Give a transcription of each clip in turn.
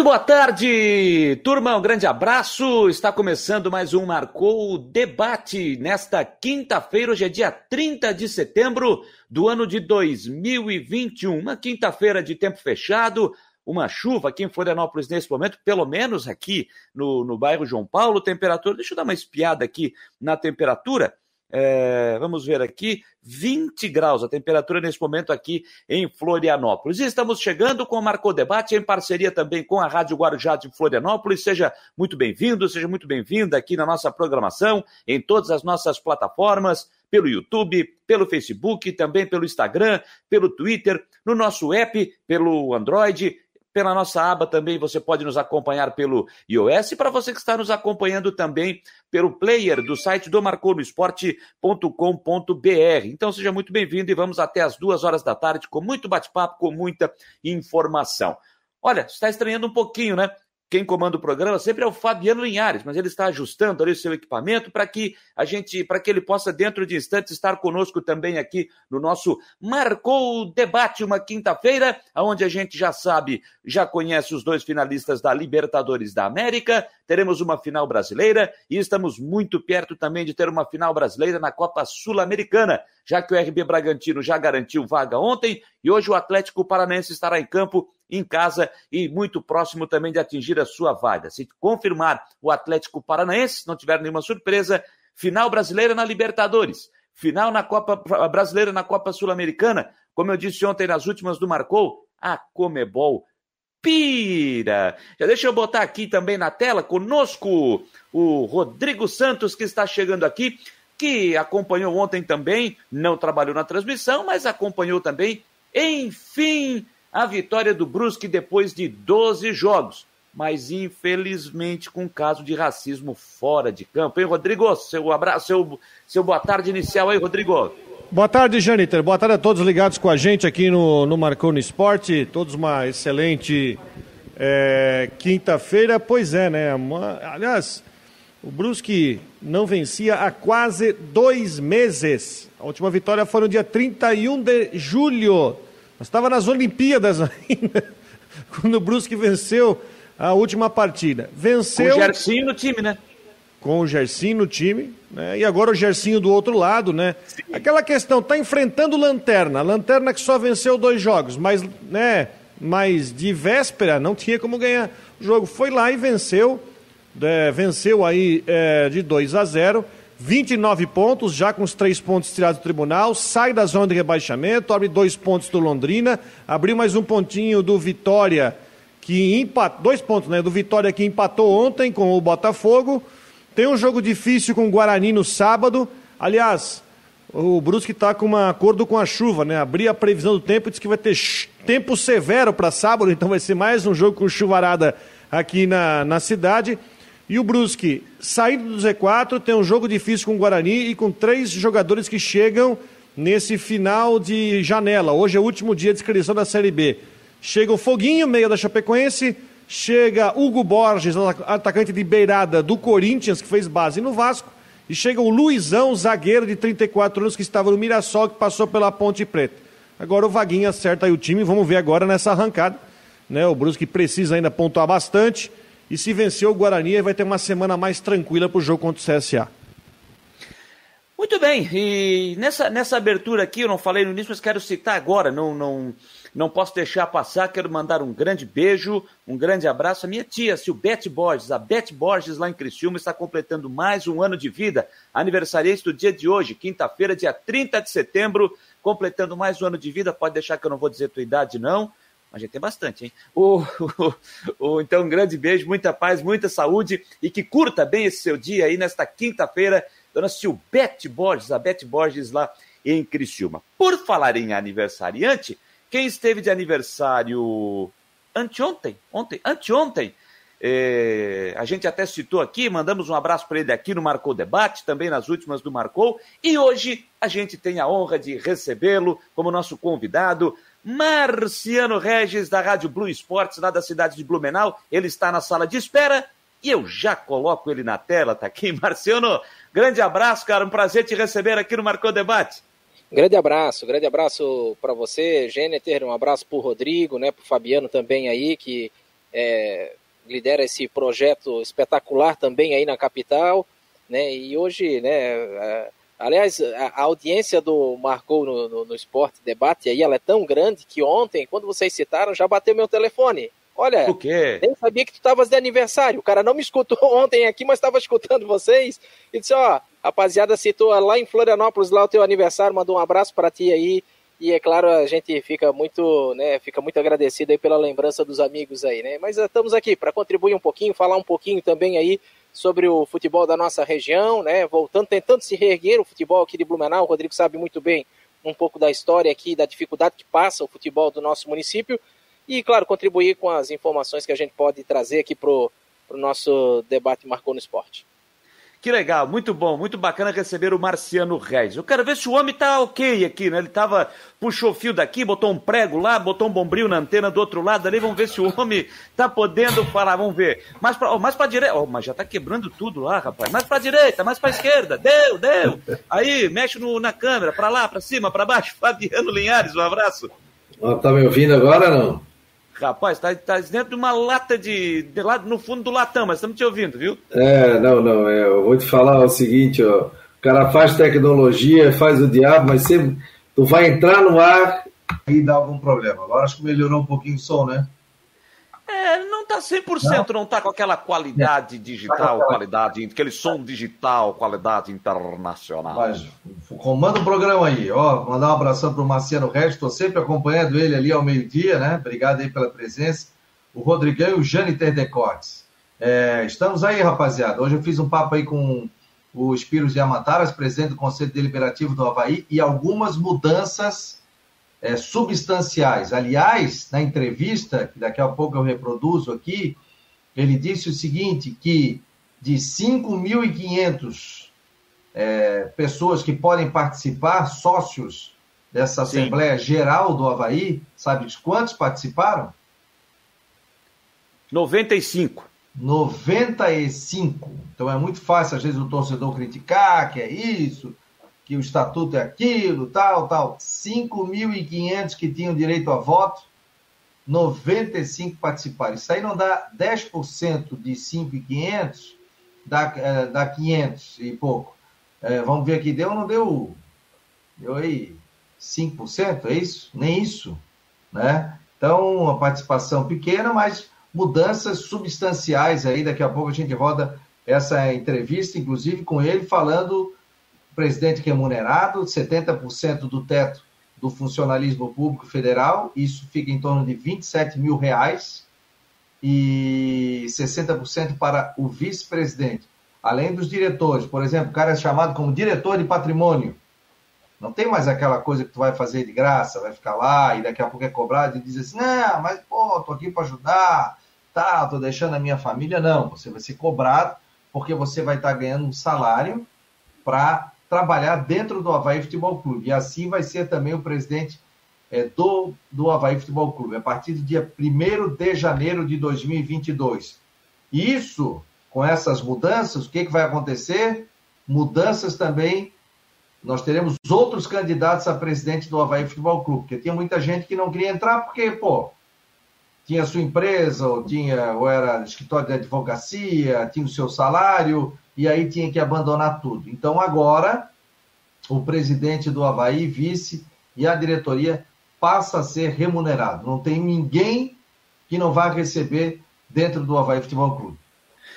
Muito boa tarde, turma. Um grande abraço. Está começando mais um Marcou Debate nesta quinta-feira. Hoje é dia 30 de setembro do ano de 2021. Uma quinta-feira de tempo fechado, uma chuva aqui em Florianópolis nesse momento, pelo menos aqui no, no bairro João Paulo. Temperatura, deixa eu dar uma espiada aqui na temperatura. É, vamos ver aqui, 20 graus a temperatura nesse momento aqui em Florianópolis. E estamos chegando com o Marcou Debate em parceria também com a Rádio Guarujá de Florianópolis. Seja muito bem-vindo, seja muito bem-vinda aqui na nossa programação, em todas as nossas plataformas, pelo YouTube, pelo Facebook, também pelo Instagram, pelo Twitter, no nosso app, pelo Android pela nossa aba também você pode nos acompanhar pelo iOS e para você que está nos acompanhando também pelo player do site do marconosport.com.br. Então seja muito bem-vindo e vamos até as duas horas da tarde com muito bate-papo, com muita informação. Olha, está estranhando um pouquinho, né? Quem comanda o programa sempre é o Fabiano Linhares, mas ele está ajustando ali o seu equipamento para que a gente, para que ele possa dentro de instantes estar conosco também aqui no nosso Marcou o Debate uma quinta-feira, onde a gente já sabe, já conhece os dois finalistas da Libertadores da América, teremos uma final brasileira e estamos muito perto também de ter uma final brasileira na Copa Sul-Americana, já que o RB Bragantino já garantiu vaga ontem e hoje o Atlético Paranaense estará em campo em casa e muito próximo também de atingir a sua vaga. Se confirmar o Atlético Paranaense, não tiver nenhuma surpresa, final brasileira na Libertadores, final na Copa Brasileira na Copa Sul-Americana, como eu disse ontem nas últimas do Marcou, a Comebol pira. Já deixa eu botar aqui também na tela conosco o Rodrigo Santos que está chegando aqui, que acompanhou ontem também, não trabalhou na transmissão, mas acompanhou também, enfim, a vitória do Brusque depois de 12 jogos, mas infelizmente com caso de racismo fora de campo. Hein, Rodrigo? Seu abraço, seu, seu boa tarde inicial aí, Rodrigo. Boa tarde, Janiter. Boa tarde a todos ligados com a gente aqui no, no Marcou no Esporte. Todos uma excelente é, quinta-feira. Pois é, né? Uma, aliás, o Brusque não vencia há quase dois meses. A última vitória foi no dia 31 de julho nós estava nas Olimpíadas ainda, quando o Brusque venceu a última partida. Venceu. Com o Gersinho no time, né? Com o Gersinho no time, né? E agora o Gersinho do outro lado, né? Sim. Aquela questão, tá enfrentando Lanterna. Lanterna que só venceu dois jogos, mas, né? Mas de véspera não tinha como ganhar o jogo. Foi lá e venceu. É, venceu aí é, de 2 a 0 29 pontos, já com os três pontos tirados do tribunal, sai da zona de rebaixamento, abre dois pontos do Londrina, abriu mais um pontinho do Vitória, que empatou, dois pontos, né, do Vitória que empatou ontem com o Botafogo, tem um jogo difícil com o Guarani no sábado, aliás, o Brusque está com um acordo com a chuva, né, abri a previsão do tempo, diz que vai ter tempo severo para sábado, então vai ser mais um jogo com chuvarada aqui na, na cidade, e o Brusque, saindo do Z4, tem um jogo difícil com o Guarani e com três jogadores que chegam nesse final de janela. Hoje é o último dia de inscrição da Série B. Chega o Foguinho, meio da Chapecoense, chega Hugo Borges, atacante de beirada do Corinthians, que fez base no Vasco, e chega o Luizão, zagueiro de 34 anos, que estava no Mirassol, que passou pela Ponte Preta. Agora o Vaguinho acerta aí o time, vamos ver agora nessa arrancada. Né? O Brusque precisa ainda pontuar bastante e se vencer o Guarani, vai ter uma semana mais tranquila para o jogo contra o CSA. Muito bem, e nessa, nessa abertura aqui, eu não falei no início, mas quero citar agora, não, não, não posso deixar passar, quero mandar um grande beijo, um grande abraço à minha tia, Silbete Borges. A Bete Borges, lá em Criciúma, está completando mais um ano de vida, aniversariante do dia de hoje, quinta-feira, dia 30 de setembro, completando mais um ano de vida, pode deixar que eu não vou dizer tua idade, não, a gente tem bastante, hein? O, o, o, então, um grande beijo, muita paz, muita saúde e que curta bem esse seu dia aí nesta quinta-feira. Dona Silbete Borges, a Bete Borges lá em Criciúma. Por falar em aniversariante, quem esteve de aniversário anteontem, ontem, anteontem, é, a gente até citou aqui, mandamos um abraço para ele aqui no Marcou Debate, também nas últimas do Marcou, e hoje a gente tem a honra de recebê-lo como nosso convidado, Marciano Regis, da Rádio Blue Esportes, lá da cidade de Blumenau. Ele está na sala de espera e eu já coloco ele na tela, tá aqui. Marciano, grande abraço, cara. Um prazer te receber aqui no Marcou Debate. Grande abraço, grande abraço para você, Gêneter, um abraço para o Rodrigo, né, para o Fabiano também aí, que é, lidera esse projeto espetacular também aí na capital, né? E hoje, né? Aliás, a, audiência do Marcou no, no, no, Esporte Debate aí, ela é tão grande que ontem, quando vocês citaram, já bateu meu telefone. Olha, o quê? nem sabia que tu estavas de aniversário. O cara não me escutou ontem aqui, mas estava escutando vocês. E disse, ó, rapaziada citou lá em Florianópolis, lá o teu aniversário, mandou um abraço para ti aí. E é claro, a gente fica muito, né, fica muito agradecido aí pela lembrança dos amigos aí, né? Mas estamos aqui para contribuir um pouquinho, falar um pouquinho também aí sobre o futebol da nossa região, né? Voltando, tentando se reerguer o futebol aqui de Blumenau. O Rodrigo sabe muito bem um pouco da história aqui, da dificuldade que passa o futebol do nosso município. E, claro, contribuir com as informações que a gente pode trazer aqui para o nosso debate Marcou no Esporte. Que legal, muito bom, muito bacana receber o Marciano Reis. Eu quero ver se o homem tá ok aqui, né? Ele tava, puxou fio daqui, botou um prego lá, botou um bombril na antena do outro lado ali, vamos ver se o homem tá podendo falar, vamos ver. Mais pra, mais pra direita, oh, mas já tá quebrando tudo lá, rapaz. Mais pra direita, mais pra esquerda, deu, deu. Aí, mexe no, na câmera, pra lá, pra cima, pra baixo. Fabiano Linhares, um abraço. Tá me ouvindo agora não? Rapaz, tá, tá dentro de uma lata de, de no fundo do latão, mas estamos te ouvindo, viu? É, não, não. É, eu vou te falar o seguinte, ó. O cara faz tecnologia, faz o diabo, mas sempre tu vai entrar no ar e dá algum problema. Agora acho que melhorou um pouquinho o som, né? É, não tá 100%, não, não tá com aquela qualidade digital, tá qualidade, aquele som digital, qualidade internacional. Mas comanda o programa aí, ó, mandar um abração pro Marciano Regis, estou sempre acompanhando ele ali ao meio-dia, né? Obrigado aí pela presença. O Rodrigão e o Jâniter Decotes. É, estamos aí, rapaziada. Hoje eu fiz um papo aí com o Espiros de Amataras, presidente do Conselho Deliberativo do Havaí, e algumas mudanças é, substanciais. Aliás, na entrevista, que daqui a pouco eu reproduzo aqui, ele disse o seguinte, que de 5.500 é, pessoas que podem participar, sócios dessa Sim. Assembleia Geral do Havaí, sabe de quantos participaram? 95. 95. Então é muito fácil, às vezes, o torcedor criticar que é isso, que o estatuto é aquilo, tal, tal. 5.500 que tinham direito a voto, 95 participaram. Isso aí não dá 10% de 5.500, dá, é, dá 500 e pouco. É, vamos ver aqui, deu ou não deu? Deu aí 5%, é isso? Nem isso, né? Então, uma participação pequena, mas mudanças substanciais aí. Daqui a pouco a gente roda essa entrevista, inclusive com ele, falando presidente remunerado, 70% do teto do funcionalismo público federal, isso fica em torno de 27 mil reais, e 60% para o vice-presidente. Além dos diretores, por exemplo, o cara é chamado como diretor de patrimônio. Não tem mais aquela coisa que tu vai fazer de graça, vai ficar lá e daqui a pouco é cobrado e diz assim, não, mas pô, tô aqui para ajudar, tá, tô deixando a minha família. Não, você vai ser cobrado porque você vai estar ganhando um salário para trabalhar dentro do Havaí Futebol Clube. E assim vai ser também o presidente é, do, do Havaí Futebol Clube, a partir do dia 1 de janeiro de 2022. Isso, com essas mudanças, o que, que vai acontecer? Mudanças também. Nós teremos outros candidatos a presidente do Havaí Futebol Clube, porque tinha muita gente que não queria entrar porque, pô, tinha sua empresa, ou, tinha, ou era escritório de advocacia, tinha o seu salário, e aí tinha que abandonar tudo. Então agora o presidente do Havaí, vice e a diretoria passa a ser remunerado. Não tem ninguém que não vá receber dentro do Havaí Futebol Clube.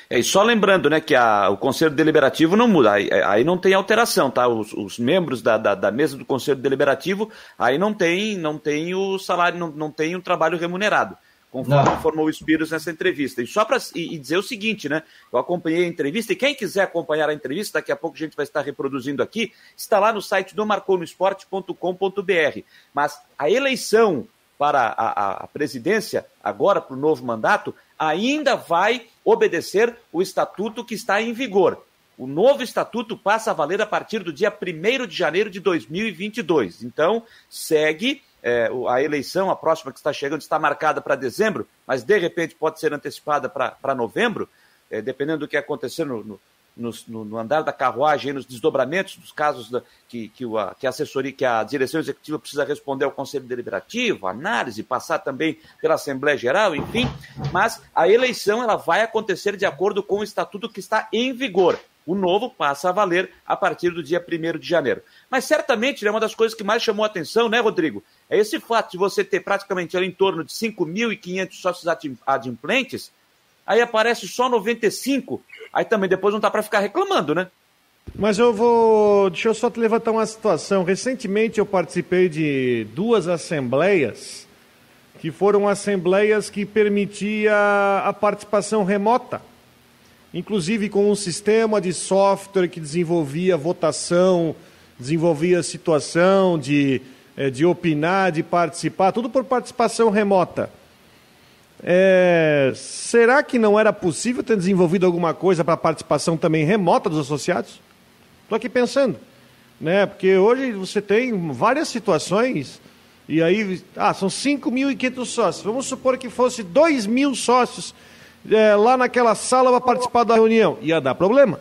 É, e só lembrando, né, que a, o Conselho Deliberativo não muda, aí, aí não tem alteração, tá? Os, os membros da, da, da, mesa do Conselho Deliberativo, aí não tem, não tem o salário, não, não tem o trabalho remunerado conforme Não. informou o Espírito nessa entrevista. E só para dizer o seguinte, né? Eu acompanhei a entrevista e quem quiser acompanhar a entrevista, daqui a pouco a gente vai estar reproduzindo aqui, está lá no site do marconosport.com.br. Mas a eleição para a, a, a presidência, agora para o novo mandato, ainda vai obedecer o estatuto que está em vigor. O novo estatuto passa a valer a partir do dia 1 de janeiro de 2022. Então, segue é, a eleição, a próxima que está chegando, está marcada para dezembro, mas de repente pode ser antecipada para novembro, é, dependendo do que acontecer no, no, no, no, andar da carruagem, nos desdobramentos dos casos da, que, que, a, que a assessoria, que a direção executiva precisa responder ao Conselho Deliberativo, análise, passar também pela Assembleia Geral, enfim. Mas a eleição ela vai acontecer de acordo com o estatuto que está em vigor. O novo passa a valer a partir do dia 1 de janeiro. Mas certamente é uma das coisas que mais chamou a atenção, né, Rodrigo? É esse fato de você ter praticamente ali, em torno de 5.500 sócios adimplentes, aí aparece só 95, aí também depois não dá para ficar reclamando, né? Mas eu vou. Deixa eu só te levantar uma situação. Recentemente eu participei de duas assembleias que foram assembleias que permitia a participação remota inclusive com um sistema de software que desenvolvia votação, desenvolvia situação de, eh, de opinar, de participar, tudo por participação remota. É, será que não era possível ter desenvolvido alguma coisa para participação também remota dos associados? Estou aqui pensando, né? Porque hoje você tem várias situações e aí, ah, são 5.500 sócios. Vamos supor que fosse 2 mil sócios é, lá naquela sala para participar da reunião. Ia dar problema.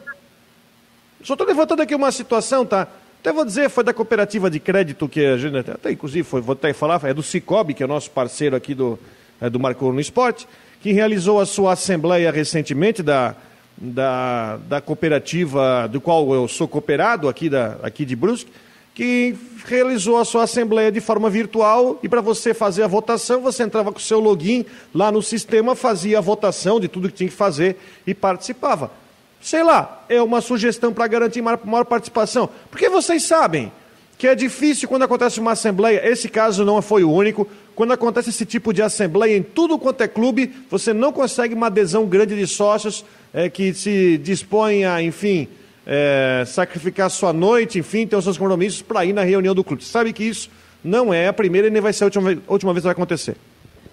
Só estou levantando aqui uma situação, tá? Até vou dizer, foi da cooperativa de crédito que a gente, até inclusive, foi, vou até falar, é do Cicobi, que é nosso parceiro aqui do, é, do Marco no Esporte, que realizou a sua assembleia recentemente da, da, da cooperativa do qual eu sou cooperado aqui, da, aqui de Brusque, que realizou a sua assembleia de forma virtual e para você fazer a votação, você entrava com o seu login lá no sistema, fazia a votação de tudo que tinha que fazer e participava. Sei lá, é uma sugestão para garantir maior, maior participação. Porque vocês sabem que é difícil quando acontece uma assembleia, esse caso não foi o único, quando acontece esse tipo de assembleia em tudo quanto é clube, você não consegue uma adesão grande de sócios é, que se dispõem a, enfim, é, sacrificar sua noite, enfim, ter os seus compromissos para ir na reunião do clube. Você sabe que isso não é a primeira e nem vai ser a última, última vez que vai acontecer.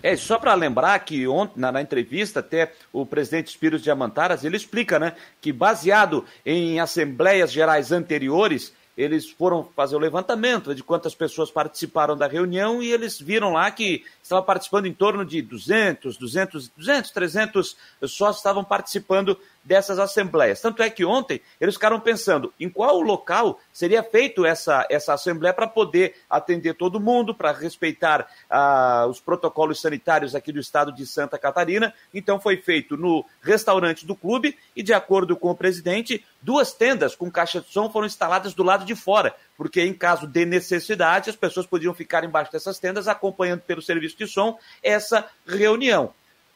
É, só para lembrar que ontem, na, na, entrevista, até o presidente Espírito Diamantaras, ele explica, né, que baseado em assembleias gerais anteriores, eles foram fazer o levantamento de quantas pessoas participaram da reunião e eles viram lá que estava participando em torno de 200, 200, 200, 300 sócios estavam participando dessas assembleias. Tanto é que ontem eles ficaram pensando em qual local seria feito essa, essa assembleia para poder atender todo mundo, para respeitar ah, os protocolos sanitários aqui do estado de Santa Catarina. Então foi feito no restaurante do clube e, de acordo com o presidente, duas tendas com caixa de som foram instaladas do lado de fora, porque em caso de necessidade as pessoas podiam ficar embaixo dessas tendas acompanhando pelo serviço de som essa reunião.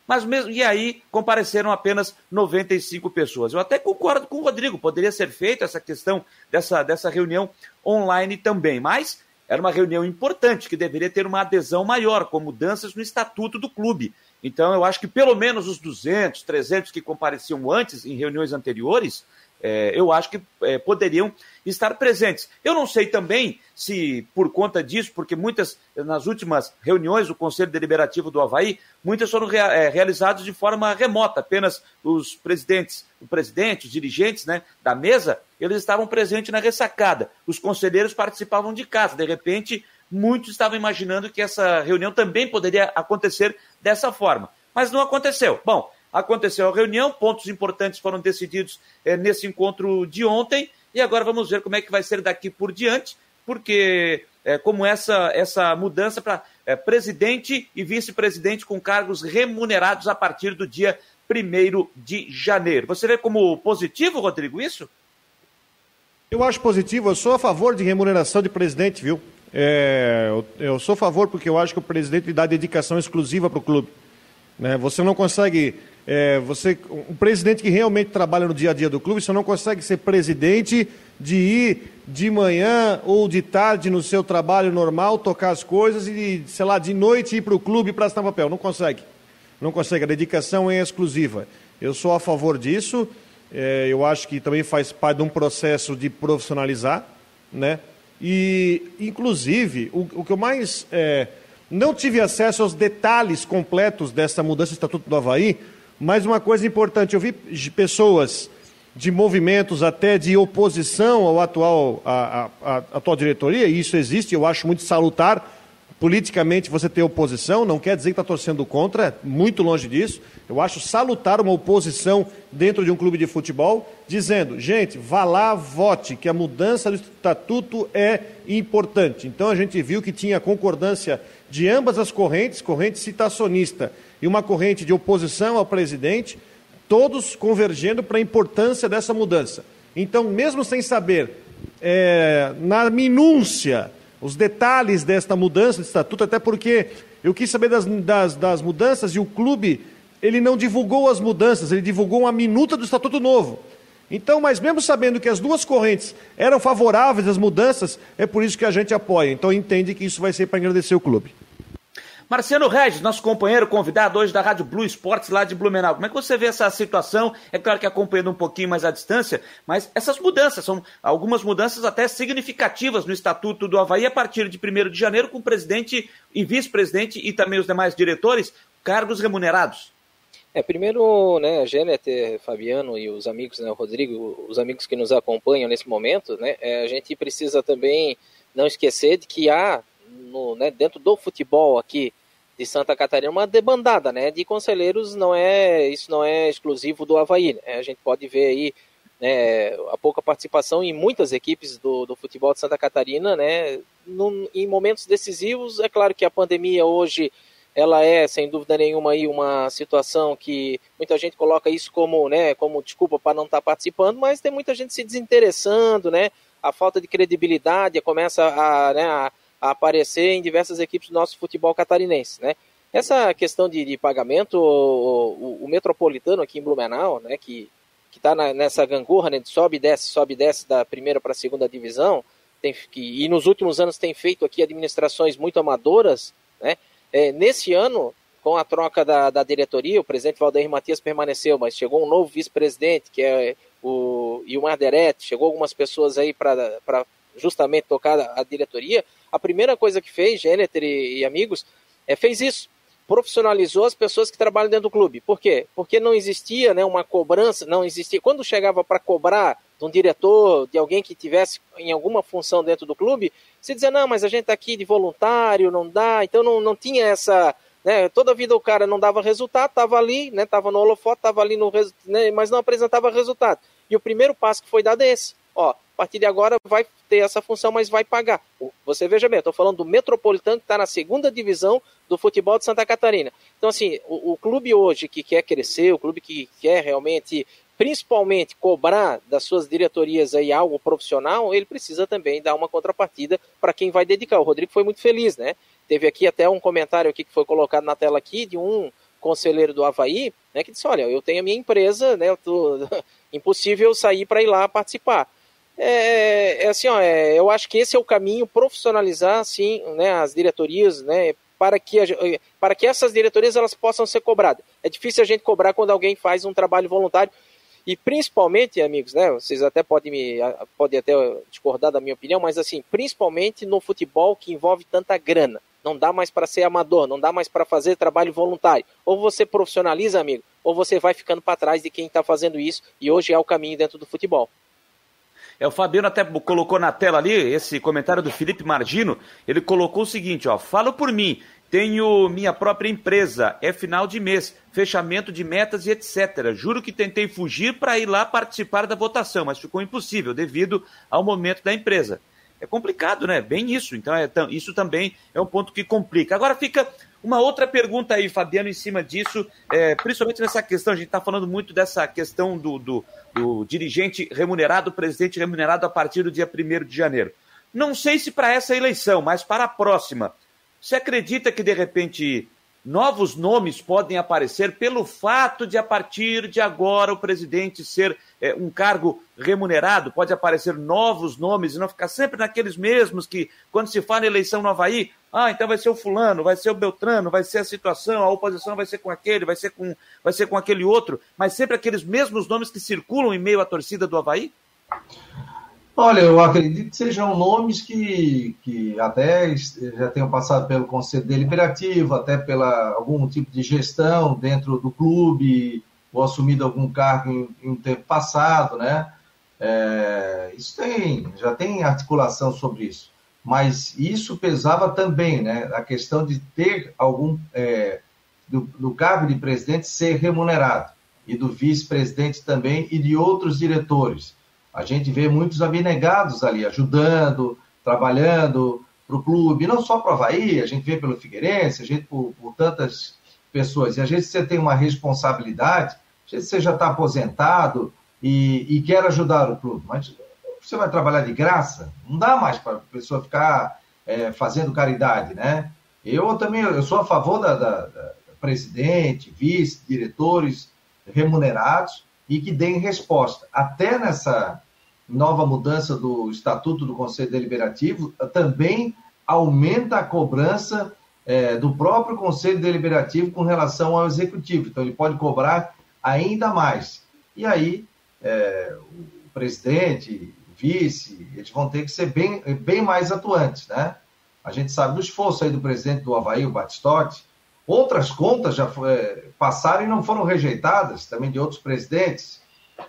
Mas mesmo e aí compareceram apenas 95 pessoas. Eu até concordo com o Rodrigo, poderia ser feita essa questão dessa, dessa reunião online também, mas era uma reunião importante que deveria ter uma adesão maior, com mudanças no estatuto do clube. Então eu acho que pelo menos os 200, 300 que compareciam antes em reuniões anteriores é, eu acho que é, poderiam estar presentes. Eu não sei também se, por conta disso, porque muitas, nas últimas reuniões do Conselho Deliberativo do Havaí, muitas foram rea é, realizadas de forma remota, apenas os presidentes, o presidente, os dirigentes né, da mesa, eles estavam presentes na ressacada. Os conselheiros participavam de casa. De repente, muitos estavam imaginando que essa reunião também poderia acontecer dessa forma. Mas não aconteceu. Bom, Aconteceu a reunião, pontos importantes foram decididos é, nesse encontro de ontem, e agora vamos ver como é que vai ser daqui por diante, porque é, como essa, essa mudança para é, presidente e vice-presidente com cargos remunerados a partir do dia 1 de janeiro. Você vê como positivo, Rodrigo, isso? Eu acho positivo, eu sou a favor de remuneração de presidente, viu? É, eu, eu, sou a favor porque eu acho que o presidente dá dedicação exclusiva para o clube. Né? Você não consegue é, você, um presidente que realmente trabalha no dia a dia do clube, você não consegue ser presidente de ir de manhã ou de tarde no seu trabalho normal, tocar as coisas e, sei lá, de noite ir para o clube para assinar papel. Não consegue. Não consegue. A dedicação é exclusiva. Eu sou a favor disso. É, eu acho que também faz parte de um processo de profissionalizar, né? E, inclusive, o, o que eu mais é, não tive acesso aos detalhes completos dessa mudança do Estatuto do Havaí, mas uma coisa importante, eu vi pessoas de movimentos até de oposição ao atual, a, a, a atual diretoria, e isso existe, eu acho muito salutar, politicamente você ter oposição, não quer dizer que está torcendo contra, muito longe disso. Eu acho salutar uma oposição dentro de um clube de futebol, dizendo, gente, vá lá, vote, que a mudança do estatuto é importante. Então a gente viu que tinha concordância de ambas as correntes, corrente citacionista e uma corrente de oposição ao presidente, todos convergendo para a importância dessa mudança. Então, mesmo sem saber é, na minúcia os detalhes desta mudança de estatuto, até porque eu quis saber das, das, das mudanças e o clube ele não divulgou as mudanças, ele divulgou uma minuta do estatuto novo. Então, mas mesmo sabendo que as duas correntes eram favoráveis às mudanças, é por isso que a gente apoia. Então entende que isso vai ser para agradecer o clube. Marciano Regis, nosso companheiro convidado hoje da Rádio Blue Esportes lá de Blumenau. Como é que você vê essa situação? É claro que acompanhando um pouquinho mais à distância, mas essas mudanças, são algumas mudanças até significativas no Estatuto do Havaí a partir de 1 de janeiro, com o presidente e vice-presidente e também os demais diretores, cargos remunerados. É, primeiro, né, a Gêneter, Fabiano e os amigos, né, o Rodrigo, os amigos que nos acompanham nesse momento, né, é, a gente precisa também não esquecer de que há no, né, dentro do futebol aqui de Santa Catarina uma debandada, né, de conselheiros, não é, isso não é exclusivo do Havaí, né? a gente pode ver aí né, a pouca participação em muitas equipes do, do futebol de Santa Catarina, né, no, em momentos decisivos, é claro que a pandemia hoje ela é, sem dúvida nenhuma, aí uma situação que muita gente coloca isso como, né, como desculpa para não estar tá participando, mas tem muita gente se desinteressando, né, a falta de credibilidade começa a, né, a a aparecer em diversas equipes do nosso futebol catarinense, né? Essa questão de, de pagamento, o, o, o, Metropolitano aqui em Blumenau, né, que está nessa gangorra, né, de sobe e desce, sobe e desce da primeira para a segunda divisão, tem, que, e nos últimos anos tem feito aqui administrações muito amadoras, né? É, nesse ano, com a troca da, da diretoria, o presidente Valdeir Matias permaneceu, mas chegou um novo vice-presidente, que é o Ilmar Derete, chegou algumas pessoas aí para justamente tocar a diretoria, a primeira coisa que fez, Gêneter e, e amigos, é, fez isso. Profissionalizou as pessoas que trabalham dentro do clube. Por quê? Porque não existia né, uma cobrança, não existia. Quando chegava para cobrar de um diretor, de alguém que tivesse em alguma função dentro do clube, se dizia, não, mas a gente está aqui de voluntário, não dá. Então não, não tinha essa. Né, toda a vida o cara não dava resultado, estava ali, estava né, no holofote, estava ali no né, mas não apresentava resultado. E o primeiro passo que foi dado é esse. Ó, a partir de agora vai ter essa função, mas vai pagar. Você veja bem, eu estou falando do Metropolitano que está na segunda divisão do futebol de Santa Catarina. Então, assim, o, o, clube hoje que quer crescer, o clube que quer realmente, principalmente, cobrar das suas diretorias aí algo profissional, ele precisa também dar uma contrapartida para quem vai dedicar. O Rodrigo foi muito feliz, né? Teve aqui até um comentário aqui que foi colocado na tela aqui de um conselheiro do Havaí, né, que disse, olha, eu tenho a minha empresa, né, eu tô... impossível sair para ir lá participar. É, é assim, ó, é, eu acho que esse é o caminho, profissionalizar assim, né, as diretorias, né, para que, a, para que essas diretorias elas possam ser cobradas. É difícil a gente cobrar quando alguém faz um trabalho voluntário e principalmente, amigos, né, vocês até podem me podem até discordar da minha opinião, mas assim, principalmente no futebol que envolve tanta grana. Não dá mais para ser amador, não dá mais para fazer trabalho voluntário. Ou você profissionaliza, amigo, ou você vai ficando para trás de quem está fazendo isso e hoje é o caminho dentro do futebol. É, o Fabiano até colocou na tela ali esse comentário do Felipe Margino. Ele colocou o seguinte: ó, falo por mim, tenho minha própria empresa, é final de mês, fechamento de metas e etc. Juro que tentei fugir para ir lá participar da votação, mas ficou impossível devido ao momento da empresa. É complicado, né? Bem isso. Então, é, isso também é um ponto que complica. Agora fica uma outra pergunta aí, Fabiano, em cima disso, é, principalmente nessa questão, a gente está falando muito dessa questão do, do, do, dirigente remunerado, presidente remunerado a partir do dia 1 de janeiro. Não sei se para essa eleição, mas para a próxima. Você acredita que, de repente, novos nomes podem aparecer pelo fato de, a partir de agora, o presidente ser é, um cargo remunerado? Pode aparecer novos nomes e não ficar sempre naqueles mesmos que, quando se fala em eleição no Havaí, ah, então vai ser o fulano, vai ser o Beltrano, vai ser a situação, a oposição vai ser com aquele, vai ser com, vai ser com aquele outro, mas sempre aqueles mesmos nomes que circulam em meio à torcida do Havaí? Olha, eu acredito que sejam nomes que, que até já tenham passado pelo Conselho Deliberativo, até pela algum tipo de gestão dentro do clube, ou assumido algum cargo em, em um tempo passado, né? É, isso tem, já tem articulação sobre isso. mas isso pesava também, né? A questão de ter algum. É, do, do cargo de presidente ser remunerado, e do vice-presidente também, e de outros diretores. A gente vê muitos abnegados ali, ajudando, trabalhando para o clube, não só para o Havaí, a gente vê pelo Figueirense, a gente por, por tantas pessoas. E às vezes você tem uma responsabilidade, vezes você já está aposentado e, e quer ajudar o clube, mas você vai trabalhar de graça? Não dá mais para a pessoa ficar é, fazendo caridade, né? Eu também eu sou a favor da, da, da presidente, vice, diretores remunerados e que deem resposta. Até nessa nova mudança do Estatuto do Conselho Deliberativo, também aumenta a cobrança é, do próprio Conselho Deliberativo com relação ao Executivo. Então, ele pode cobrar ainda mais. E aí, é, o presidente, vice, eles vão ter que ser bem, bem mais atuantes, né? A gente sabe do esforço aí do presidente do Havaí, o Batistotti. Outras contas já foi, é, passaram e não foram rejeitadas, também de outros presidentes,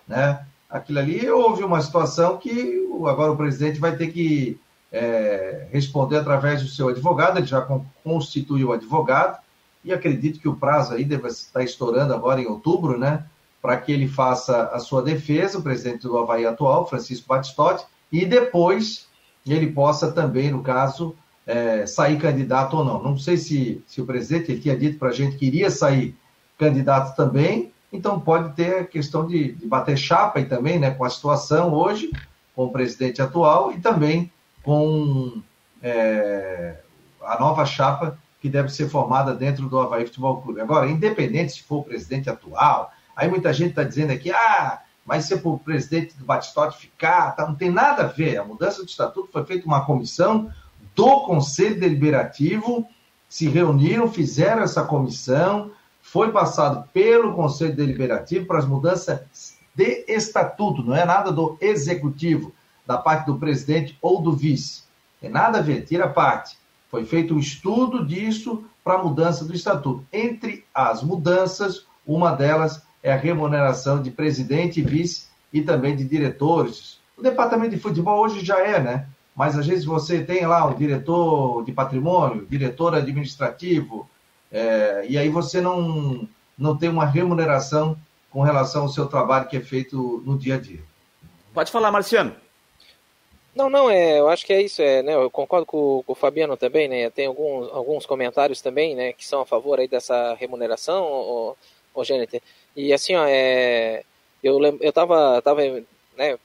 né? Aquilo ali houve uma situação que agora o presidente vai ter que é, responder através do seu advogado, ele já constituiu o advogado, e acredito que o prazo aí deve estar estourando agora em outubro, né? para que ele faça a sua defesa, o presidente do Havaí atual, Francisco Batistotti, e depois ele possa também, no caso, é, sair candidato ou não. Não sei se, se o presidente ele tinha dito para a gente que iria sair candidato também, então pode ter a questão de, de bater chapa aí também, né, com a situação hoje, com o presidente atual e também com é, a nova chapa que deve ser formada dentro do Havaí Futebol Clube. Agora, independente se for o presidente atual, Aí muita gente está dizendo aqui, ah, mas se o presidente do Batistote ficar, tá, não tem nada a ver. A mudança do estatuto foi feita uma comissão do Conselho Deliberativo, se reuniram, fizeram essa comissão, foi passado pelo Conselho Deliberativo para as mudanças de estatuto, não é nada do executivo, da parte do presidente ou do vice. Tem nada a ver, tira a parte. Foi feito um estudo disso para a mudança do estatuto. Entre as mudanças, uma delas é a remuneração de presidente e vice e também de diretores. O departamento de futebol hoje já é, né? Mas às vezes você tem lá o diretor de patrimônio, diretor administrativo, é, e aí você não, não tem uma remuneração com relação ao seu trabalho que é feito no dia a dia. Pode falar, Marciano. Não, não, é, eu acho que é isso, é, né, eu concordo com, com o Fabiano também, né, tem alguns, alguns comentários também, né, que são a favor aí dessa remuneração, o, o, o e assim, ó, é, eu, eu tava, tava né,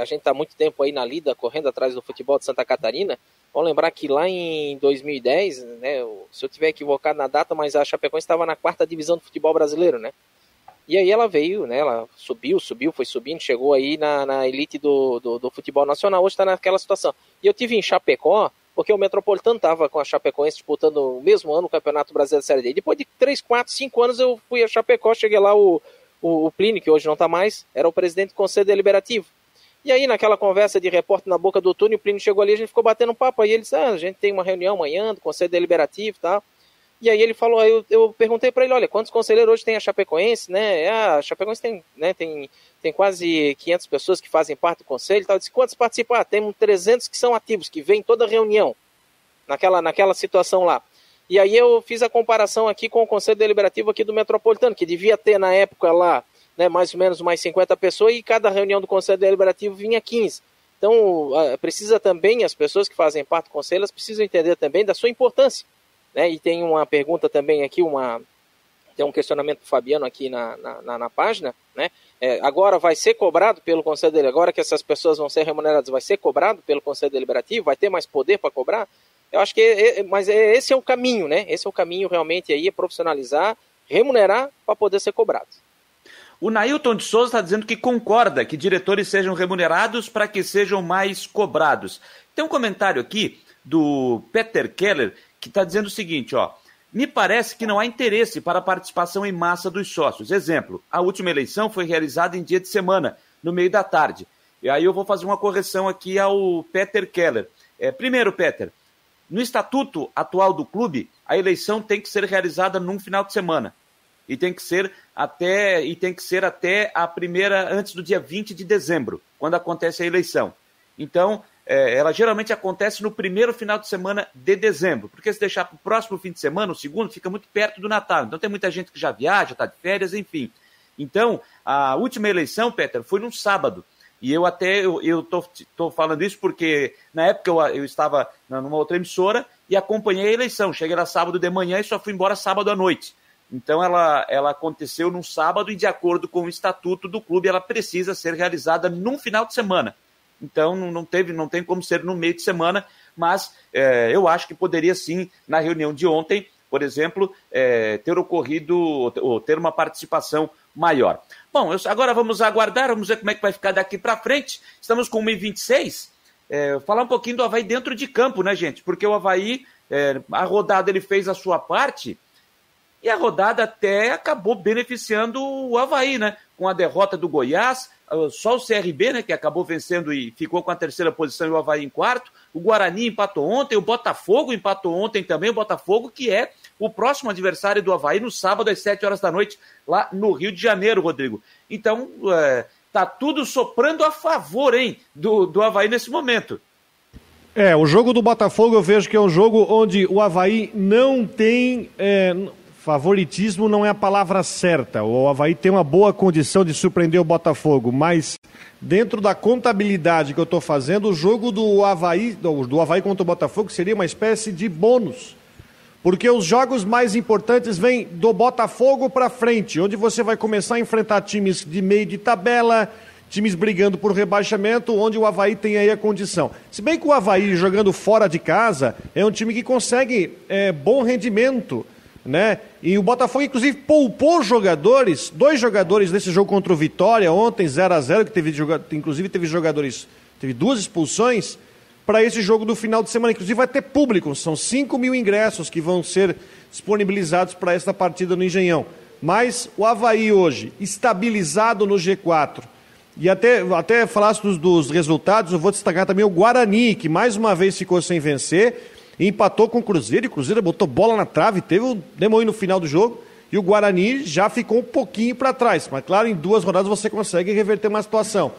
a gente está muito tempo aí na lida, correndo atrás do futebol de Santa Catarina. Vamos lembrar que lá em 2010, né, se eu tiver equivocado na data, mas a Chapecoense estava na quarta divisão do futebol brasileiro, né? E aí ela veio, né? Ela subiu, subiu, foi subindo, chegou aí na, na elite do, do, do futebol nacional. Hoje está naquela situação. E eu tive em Chapecó, porque o Metropolitano estava com a Chapecoense disputando o mesmo ano o Campeonato Brasileiro da Série D. Depois de 3, 4, 5 anos eu fui a Chapecó, cheguei lá, o, o, o Plínio, que hoje não está mais, era o presidente do Conselho Deliberativo. E aí, naquela conversa de repórter na boca do túnel, o Plínio chegou ali, a gente ficou batendo um papo. Aí ele disse: ah, a gente tem uma reunião amanhã do Conselho Deliberativo e tal. E aí ele falou, eu, eu perguntei para ele, olha, quantos conselheiros hoje tem a Chapecoense, né? Ah, a Chapecoense tem, né, tem, tem quase 500 pessoas que fazem parte do conselho e tal. Eu disse, quantos participam? Ah, tem 300 que são ativos, que vêm toda reunião naquela, naquela situação lá. E aí eu fiz a comparação aqui com o Conselho Deliberativo aqui do Metropolitano, que devia ter na época lá, né, mais ou menos mais 50 pessoas, e cada reunião do Conselho Deliberativo vinha 15. Então, precisa também, as pessoas que fazem parte do Conselho, elas precisam entender também da sua importância. Né? E tem uma pergunta também aqui, uma, tem um questionamento do Fabiano aqui na, na, na página, né? É, agora vai ser cobrado pelo Conselho Deliberativo, agora que essas pessoas vão ser remuneradas, vai ser cobrado pelo Conselho Deliberativo, vai ter mais poder para cobrar? Eu acho que, é, é, mas é, esse é o caminho, né? Esse é o caminho realmente aí, é profissionalizar, remunerar para poder ser cobrado. O Nailton de Souza está dizendo que concorda que diretores sejam remunerados para que sejam mais cobrados. Tem um comentário aqui do Peter Keller que está dizendo o seguinte, ó. Me parece que não há interesse para a participação em massa dos sócios. Exemplo, a última eleição foi realizada em dia de semana, no meio da tarde. E aí eu vou fazer uma correção aqui ao Peter Keller. É, primeiro, Peter, no estatuto atual do clube, a eleição tem que ser realizada num final de semana. E tem que ser até e tem que ser até a primeira antes do dia 20 de dezembro, quando acontece a eleição. Então, é, ela geralmente acontece no primeiro final de semana de dezembro, porque se deixar para o próximo fim de semana, o segundo, fica muito perto do Natal. Então tem muita gente que já viaja, está de férias, enfim. Então, a última eleição, Peter, foi num sábado. E eu até eu, eu tô, tô falando isso porque na época eu, eu estava numa outra emissora e acompanhei a eleição. Cheguei lá sábado de manhã e só fui embora sábado à noite. Então ela, ela aconteceu num sábado e de acordo com o estatuto do clube ela precisa ser realizada num final de semana. Então não teve, não tem como ser no meio de semana, mas é, eu acho que poderia sim na reunião de ontem, por exemplo, é, ter ocorrido ou ter uma participação maior. Bom, eu, agora vamos aguardar, vamos ver como é que vai ficar daqui para frente. Estamos com 1h26. É, falar um pouquinho do Havaí dentro de campo, né, gente? Porque o Havaí, é, a rodada ele fez a sua parte e a rodada até acabou beneficiando o Havaí, né? Com a derrota do Goiás, ah, só o CRB, né, que acabou vencendo e ficou com a terceira posição e o Havaí em quarto. O Guarani empatou ontem, o Botafogo empatou ontem também, o Botafogo que é o próximo adversário do Havaí no sábado às 7 horas da noite, lá no Rio de Janeiro, Rodrigo. Então, é, tá tudo soprando a favor, hein, do, do Havaí nesse momento. É, o jogo do Botafogo eu vejo que é um jogo onde o Havaí não tem. É, favoritismo não é a palavra certa. O Havaí tem uma boa condição de surpreender o Botafogo, mas dentro da contabilidade que eu estou fazendo, o jogo do Havaí, do, Havaí contra o Botafogo seria uma espécie de bônus porque os jogos mais importantes vêm do Botafogo para frente, onde você vai começar a enfrentar times de meio de tabela, times brigando por rebaixamento, onde o Havaí tem aí a condição. Se bem que o Havaí, jogando fora de casa, é um time que consegue é, bom rendimento, né? E o Botafogo, inclusive, poupou jogadores, dois jogadores nesse jogo contra o Vitória, ontem 0 a 0 que teve, inclusive teve jogadores, teve duas expulsões, para esse jogo do final de semana. Inclusive vai ter público, são 5 mil ingressos que vão ser disponibilizados para esta partida no Engenhão. Mas o Havaí hoje, estabilizado no G4, e até, até falasse dos, dos resultados, eu vou destacar também o Guarani, que mais uma vez ficou sem vencer, empatou com o Cruzeiro, e o Cruzeiro botou bola na trave, teve um demônio no final do jogo, e o Guarani já ficou um pouquinho para trás. Mas claro, em duas rodadas você consegue reverter uma situação.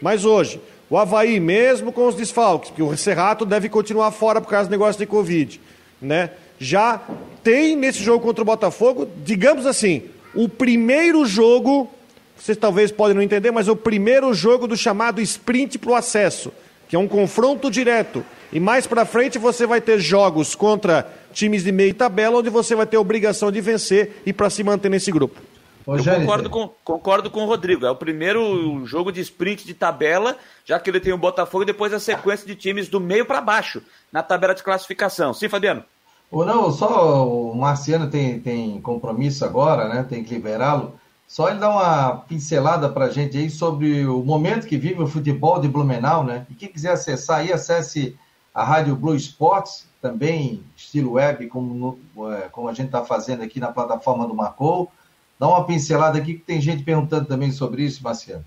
Mas hoje, o Havaí, mesmo com os desfalques, porque o Serrato deve continuar fora por causa do negócio de Covid, né? Já tem nesse jogo contra o Botafogo, digamos assim, o primeiro jogo, vocês talvez podem não entender, mas o primeiro jogo do chamado sprint para o acesso, que é um confronto direto. E mais para frente você vai ter jogos contra times de meio tabela, onde você vai ter a obrigação de vencer e para se manter nesse grupo. Eu concordo com, concordo com o Rodrigo. É o primeiro jogo de sprint de tabela, já que ele tem o Botafogo e depois a sequência de times do meio para baixo na tabela de classificação. Sim, Fabiano? Ou não, só o Marciano tem, tem compromisso agora, né? Tem que liberá-lo. Só ele dá uma pincelada para a gente aí sobre o momento que vive o futebol de Blumenau, né? E quem quiser acessar aí, acesse a Rádio Blue Sports, também estilo web, como, é, como a gente está fazendo aqui na plataforma do Marcou Dá uma pincelada aqui, que tem gente perguntando também sobre isso, Marciano.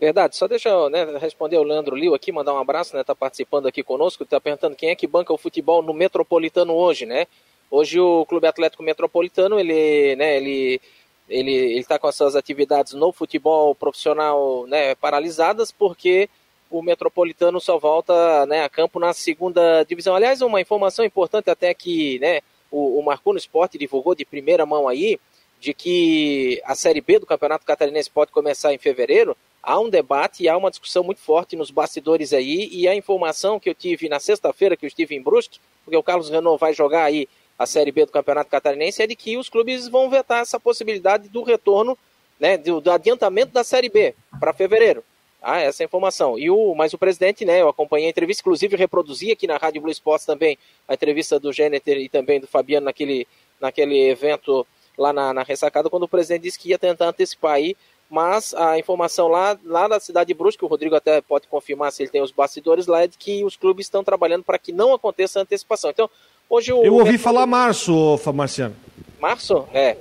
Verdade, só deixa eu né, responder o Leandro Liu aqui, mandar um abraço, né? Tá participando aqui conosco, tá perguntando quem é que banca o futebol no Metropolitano hoje, né? Hoje o Clube Atlético Metropolitano, ele, né, ele ele está com as suas atividades no futebol profissional, né, paralisadas porque o Metropolitano só volta, né, a campo na segunda divisão. Aliás, uma informação importante até que, né, o, o Marco no Esporte divulgou de primeira mão aí, de que a Série B do Campeonato Catarinense pode começar em fevereiro, há um debate e há uma discussão muito forte nos bastidores aí, e a informação que eu tive na sexta-feira, que eu estive em Brusque, porque o Carlos Renault vai jogar aí a Série B do Campeonato Catarinense, é de que os clubes vão vetar essa possibilidade do retorno, né, do, do adiantamento da Série B para fevereiro. Ah, essa é informação. E o, mas o presidente, né, eu acompanhei a entrevista, inclusive reproduzi aqui na Rádio Blue Sports também a entrevista do Gêneter e também do Fabiano naquele, naquele evento lá na, na ressacada, quando o presidente disse que ia tentar antecipar aí, mas a informação lá, lá da cidade de Brusque, o Rodrigo até pode confirmar se ele tem os bastidores lá, é de que os clubes estão trabalhando para que não aconteça a antecipação. Então, hoje o. Eu ouvi falar março, Marciano. Março? É.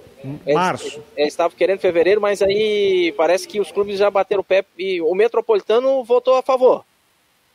Março. Eles, estavam querendo fevereiro, mas aí parece que os clubes já bateram o pé e o Metropolitano votou a favor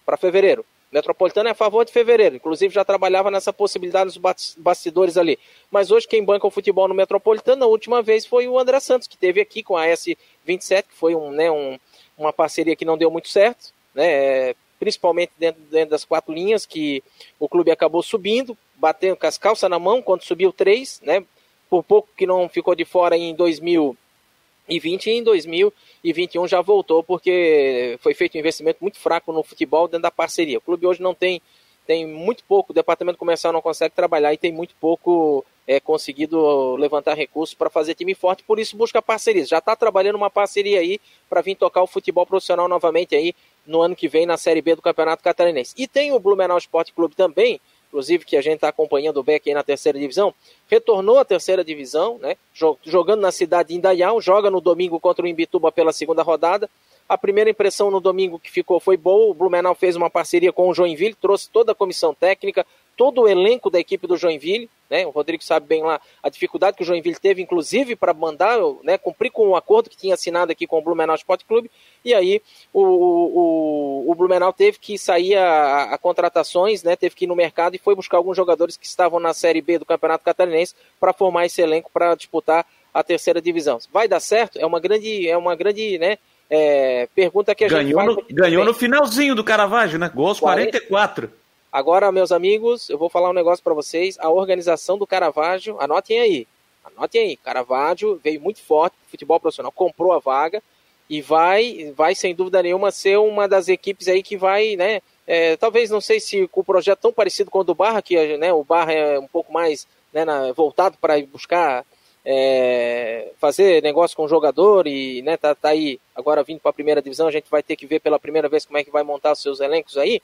para fevereiro. Metropolitano é a favor de fevereiro, inclusive já trabalhava nessa possibilidade nos bastidores ali. Mas hoje quem banca o futebol no Metropolitano, a última vez foi o André Santos, que teve aqui com a S27, que foi um, né, um, uma parceria que não deu muito certo, né, principalmente dentro, dentro das quatro linhas, que o clube acabou subindo, batendo com as calças na mão quando subiu três, né? Por pouco que não ficou de fora em 2020 e em 2021 já voltou, porque foi feito um investimento muito fraco no futebol dentro da parceria. O clube hoje não tem, tem muito pouco, o departamento comercial não consegue trabalhar e tem muito pouco é, conseguido levantar recursos para fazer time forte, por isso busca parcerias. Já está trabalhando uma parceria aí para vir tocar o futebol profissional novamente aí no ano que vem na Série B do Campeonato Catarinense. E tem o Blumenau Esporte Clube também, inclusive que a gente está acompanhando o Beck na terceira divisão, retornou à terceira divisão, né, jogando na cidade de Indaial, joga no domingo contra o Imbituba pela segunda rodada. A primeira impressão no domingo que ficou foi boa, o Blumenau fez uma parceria com o Joinville, trouxe toda a comissão técnica, todo o elenco da equipe do Joinville, né? O Rodrigo sabe bem lá a dificuldade que o Joinville teve, inclusive, para mandar, né, cumprir com o acordo que tinha assinado aqui com o Blumenau Esporte Clube. E aí o, o, o Blumenau teve que sair a, a, contratações, né? Teve que ir no mercado e foi buscar alguns jogadores que estavam na Série B do Campeonato Catarinense para formar esse elenco para disputar a terceira divisão. Vai dar certo? É uma grande, é uma grande, né? É, pergunta que a ganhou gente no, Ganhou no finalzinho do Caravaggio, né? Gols 44. Agora, meus amigos, eu vou falar um negócio para vocês. A organização do Caravaggio, anotem aí. Anotem aí. Caravaggio veio muito forte, futebol profissional, comprou a vaga e vai, vai sem dúvida nenhuma ser uma das equipes aí que vai, né? É, talvez não sei se com o projeto tão parecido com o do Barra, que né, o Barra é um pouco mais né, na, voltado para buscar é, fazer negócio com o jogador e né, tá, tá aí agora vindo para a primeira divisão, a gente vai ter que ver pela primeira vez como é que vai montar os seus elencos aí.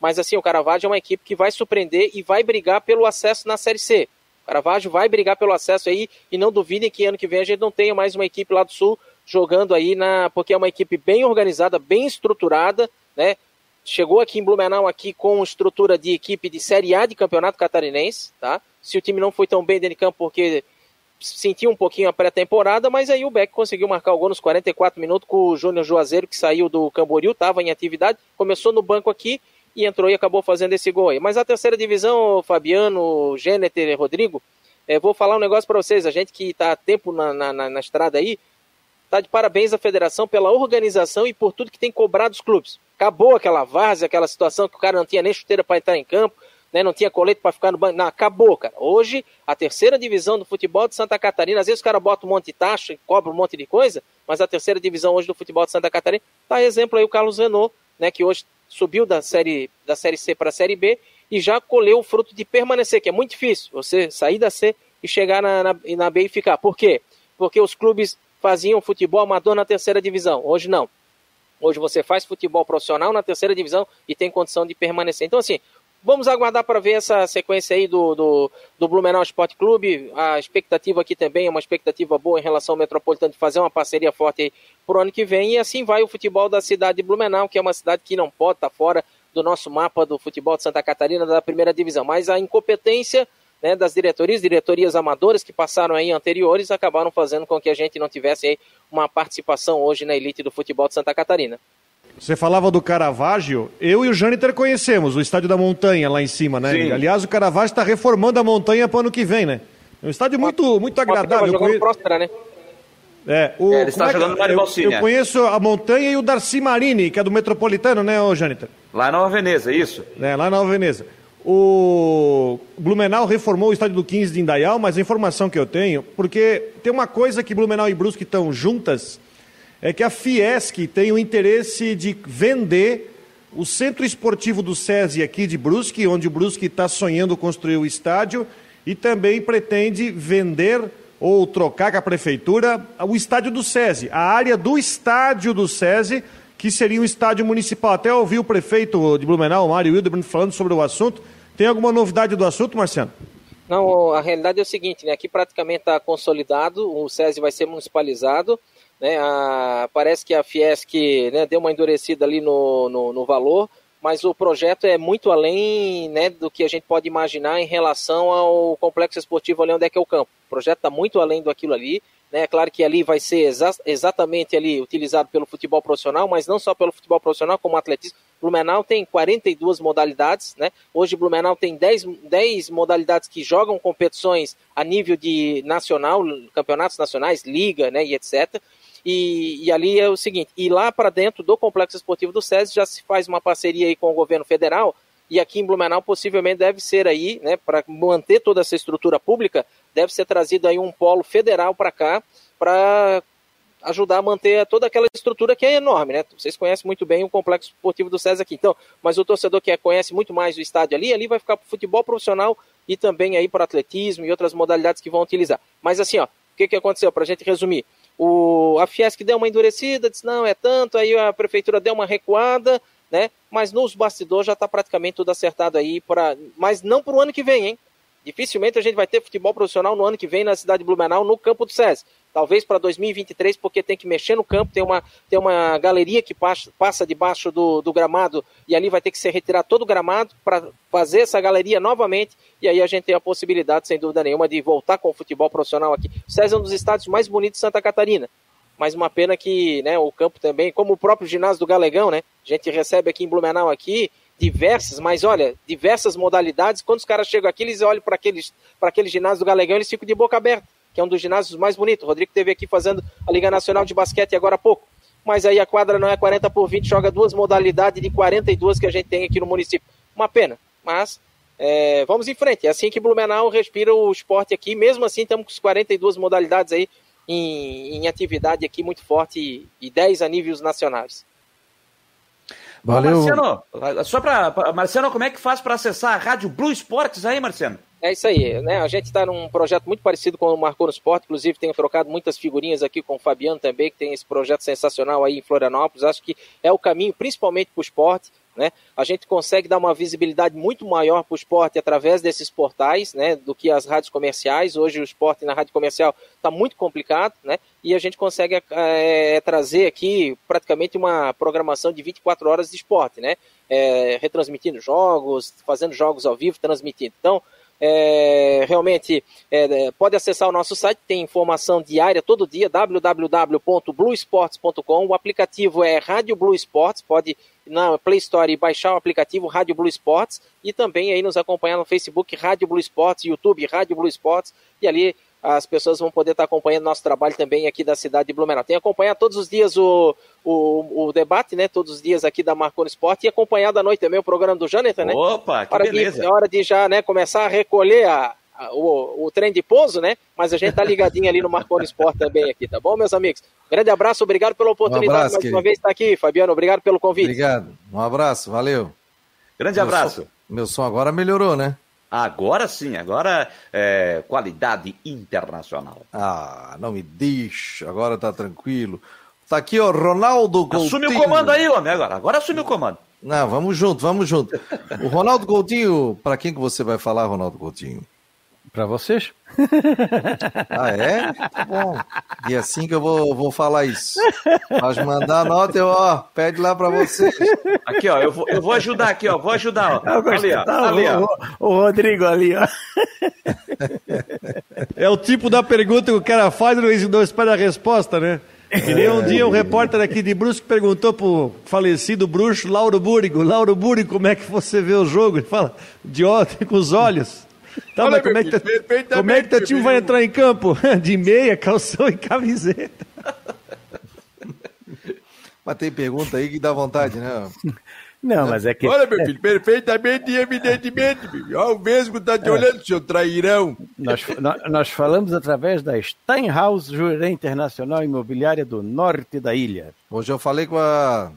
Mas assim, o Caravaggio é uma equipe que vai surpreender e vai brigar pelo acesso na Série C. O Caravaggio vai brigar pelo acesso aí e não duvidem que ano que vem a gente não tenha mais uma equipe lá do Sul jogando aí na, porque é uma equipe bem organizada, bem estruturada, né? Chegou aqui em Blumenau aqui com estrutura de equipe de Série A de Campeonato Catarinense, tá? Se o time não foi tão bem dentro de campo porque sentiu um pouquinho a pré-temporada, mas aí o Beck conseguiu marcar o gol nos 44 minutos com o Júnior Juazeiro, que saiu do Camboriú, estava em atividade, começou no banco aqui e entrou e acabou fazendo esse gol aí. Mas a terceira divisão, Fabiano, Gêneter e Rodrigo, é, vou falar um negócio para vocês. A gente que está há tempo na, na, na estrada aí, tá de parabéns à federação pela organização e por tudo que tem cobrado os clubes. Acabou aquela várzea, aquela situação que o cara não tinha nem chuteira para entrar em campo, né, não tinha colete para ficar no banco. Não, acabou, cara. Hoje, a terceira divisão do futebol de Santa Catarina, às vezes o cara bota um monte de taxa, cobra um monte de coisa, mas a terceira divisão hoje do futebol de Santa Catarina, tá exemplo aí o Carlos Renault, né, que hoje subiu da série, da série C para a série B e já colheu o fruto de permanecer, que é muito difícil você sair da C e chegar na, na, na B e ficar. Por quê? Porque os clubes faziam futebol amador na terceira divisão. Hoje não. Hoje você faz futebol profissional na terceira divisão e tem condição de permanecer. Então, assim, Vamos aguardar para ver essa sequência aí do, do, do Blumenau Esporte Clube. A expectativa aqui também é uma expectativa boa em relação ao Metropolitano de fazer uma parceria forte para o ano que vem. E assim vai o futebol da cidade de Blumenau, que é uma cidade que não pode estar fora do nosso mapa do futebol de Santa Catarina da primeira divisão. Mas a incompetência né, das diretorias, diretorias amadoras que passaram aí anteriores, acabaram fazendo com que a gente não tivesse aí uma participação hoje na elite do futebol de Santa Catarina. Você falava do Caravaggio, eu e o Jâniter conhecemos o estádio da Montanha lá em cima, né? Sim. Aliás, o Caravaggio está reformando a montanha para o ano que vem, né? É um estádio muito, muito agradável. Jogando conhe... próspera, né? É, o, é, ele está é jogando é? eu, eu conheço a Montanha e o Darcy Marini, que é do Metropolitano, né, Jâniter? Lá em Nova Veneza, isso? É, lá em Nova Veneza. O Blumenau reformou o estádio do 15 de Indaial, mas a informação que eu tenho, porque tem uma coisa que Blumenau e Brusque estão juntas, é que a Fiesc tem o interesse de vender o centro esportivo do SESI aqui de Brusque, onde o Brusque está sonhando construir o estádio, e também pretende vender ou trocar com a prefeitura o estádio do SESI, a área do estádio do SESI, que seria um estádio municipal. Até ouvi o prefeito de Blumenau, Mário Hildebrand, falando sobre o assunto. Tem alguma novidade do assunto, Marciano? Não, a realidade é o seguinte, né? Aqui praticamente está consolidado, o SESI vai ser municipalizado, né, a, parece que a Fiesc né, deu uma endurecida ali no, no, no, valor, mas o projeto é muito além né, do que a gente pode imaginar em relação ao complexo esportivo ali onde é que é o campo. O projeto está muito além do aquilo ali? É claro que ali vai ser exa exatamente ali utilizado pelo futebol profissional, mas não só pelo futebol profissional, como atletismo. Blumenau tem 42 modalidades, né? Hoje Blumenau tem 10, 10 modalidades que jogam competições a nível de nacional, campeonatos nacionais, liga, né, e etc. E, e ali é o seguinte, e lá para dentro do Complexo Esportivo do SESI já se faz uma parceria aí com o governo federal, e aqui em Blumenau possivelmente deve ser aí, né, para manter toda essa estrutura pública, deve ser trazido aí um polo federal para cá, para ajudar a manter toda aquela estrutura que é enorme, né? Vocês conhecem muito bem o complexo esportivo do César aqui. Então, mas o torcedor que conhece muito mais o estádio ali, ali vai ficar para futebol profissional e também aí para atletismo e outras modalidades que vão utilizar. Mas assim, ó, o que, que aconteceu? Para a gente resumir, o, a Fiesc deu uma endurecida, disse não, é tanto, aí a prefeitura deu uma recuada, né? Mas nos bastidores já está praticamente tudo acertado aí, pra, mas não para o ano que vem, hein? Dificilmente a gente vai ter futebol profissional no ano que vem na cidade de Blumenau, no campo do SESI. Talvez para 2023, porque tem que mexer no campo, tem uma, tem uma galeria que passa, passa debaixo do, do gramado e ali vai ter que ser retirado todo o gramado para fazer essa galeria novamente. E aí a gente tem a possibilidade, sem dúvida nenhuma, de voltar com o futebol profissional aqui. O SESI é um dos estádios mais bonitos de Santa Catarina mas uma pena que né, o campo também, como o próprio ginásio do Galegão, né? A gente recebe aqui em Blumenau aqui diversas, mas olha, diversas modalidades. Quando os caras chegam aqui, eles olham para aquele ginásio do Galegão, eles ficam de boca aberta, que é um dos ginásios mais bonitos. O Rodrigo teve aqui fazendo a Liga Nacional de Basquete agora há pouco. Mas aí a quadra não é 40 por 20, joga duas modalidades de 42 que a gente tem aqui no município. Uma pena, mas é, vamos em frente. É assim que Blumenau respira o esporte aqui. Mesmo assim, estamos com 42 modalidades aí em, em atividade aqui muito forte e, e 10 a níveis nacionais. Valeu. Marciano, só para Marciano, como é que faz para acessar a Rádio Blue Esportes aí, Marciano? É isso aí, né? A gente está num projeto muito parecido com o Marcou no Esporte, inclusive tenho trocado muitas figurinhas aqui com o Fabiano também, que tem esse projeto sensacional aí em Florianópolis. Acho que é o caminho, principalmente para o esporte. Né? A gente consegue dar uma visibilidade muito maior para o esporte através desses portais, né, do que as rádios comerciais. Hoje o esporte na rádio comercial está muito complicado, né? E a gente consegue é, trazer aqui praticamente uma programação de 24 horas de esporte, né? É, retransmitindo jogos, fazendo jogos ao vivo, transmitindo. Então, é, realmente é, pode acessar o nosso site, tem informação diária todo dia, www.bluesports.com. O aplicativo é Rádio Blue Sports, pode na Play Store baixar o aplicativo Rádio Blue Sports e também aí nos acompanhar no Facebook Rádio Blue Sports, YouTube Rádio Blue Sports e ali as pessoas vão poder estar acompanhando nosso trabalho também aqui da cidade de Blumenau. Tem acompanhar todos os dias o, o, o, debate, né? Todos os dias aqui da Marconi Esporte e acompanhar da noite também o programa do Jonathan, né? Opa, que hora beleza. De, é hora de já né, começar a recolher a, a, o, o trem de pouso, né? Mas a gente tá ligadinho ali no Marconi Esporte também aqui, tá bom, meus amigos? Grande abraço, obrigado pela oportunidade um abraço, mais querido. uma vez estar aqui, Fabiano. Obrigado pelo convite. Obrigado. Um abraço, valeu. Grande meu abraço. Som, meu som agora melhorou, né? Agora sim, agora é qualidade internacional. Ah, não me deixa, agora tá tranquilo. Tá aqui, ó, Ronaldo Coutinho. Assume o comando aí, homem, agora. Agora assume o comando. Não, vamos junto, vamos junto. O Ronaldo Coutinho, para quem que você vai falar, Ronaldo Coutinho? Para vocês? Ah, é? Tá bom. E assim que eu vou, vou falar isso. Pode mandar a nota, eu, ó, pede lá para vocês. Aqui, ó, eu vou, eu vou ajudar aqui, ó, vou ajudar, ó. Ali, ó, tá, ali, ó. O, o, Rodrigo ali, ó. É o tipo da pergunta que o cara faz e não espera a resposta, né? Que nem um dia um repórter aqui de Brusque perguntou pro falecido bruxo Lauro Búrigo, Lauro Búrigo, como é que você vê o jogo? Ele fala, de ódio com os olhos. Tá, Olha, como, é que, tá, como é que teu time vai entrar em campo? De meia, calção e camiseta. Mas tem pergunta aí que dá vontade, né? Não, mas é que. Olha, meu filho, perfeitamente e evidentemente, filho. Olha o mesmo que tá te é. olhando, seu trairão. Nós, nós falamos através da Steinhaus Juré Internacional Imobiliária do norte da ilha. Hoje eu falei com a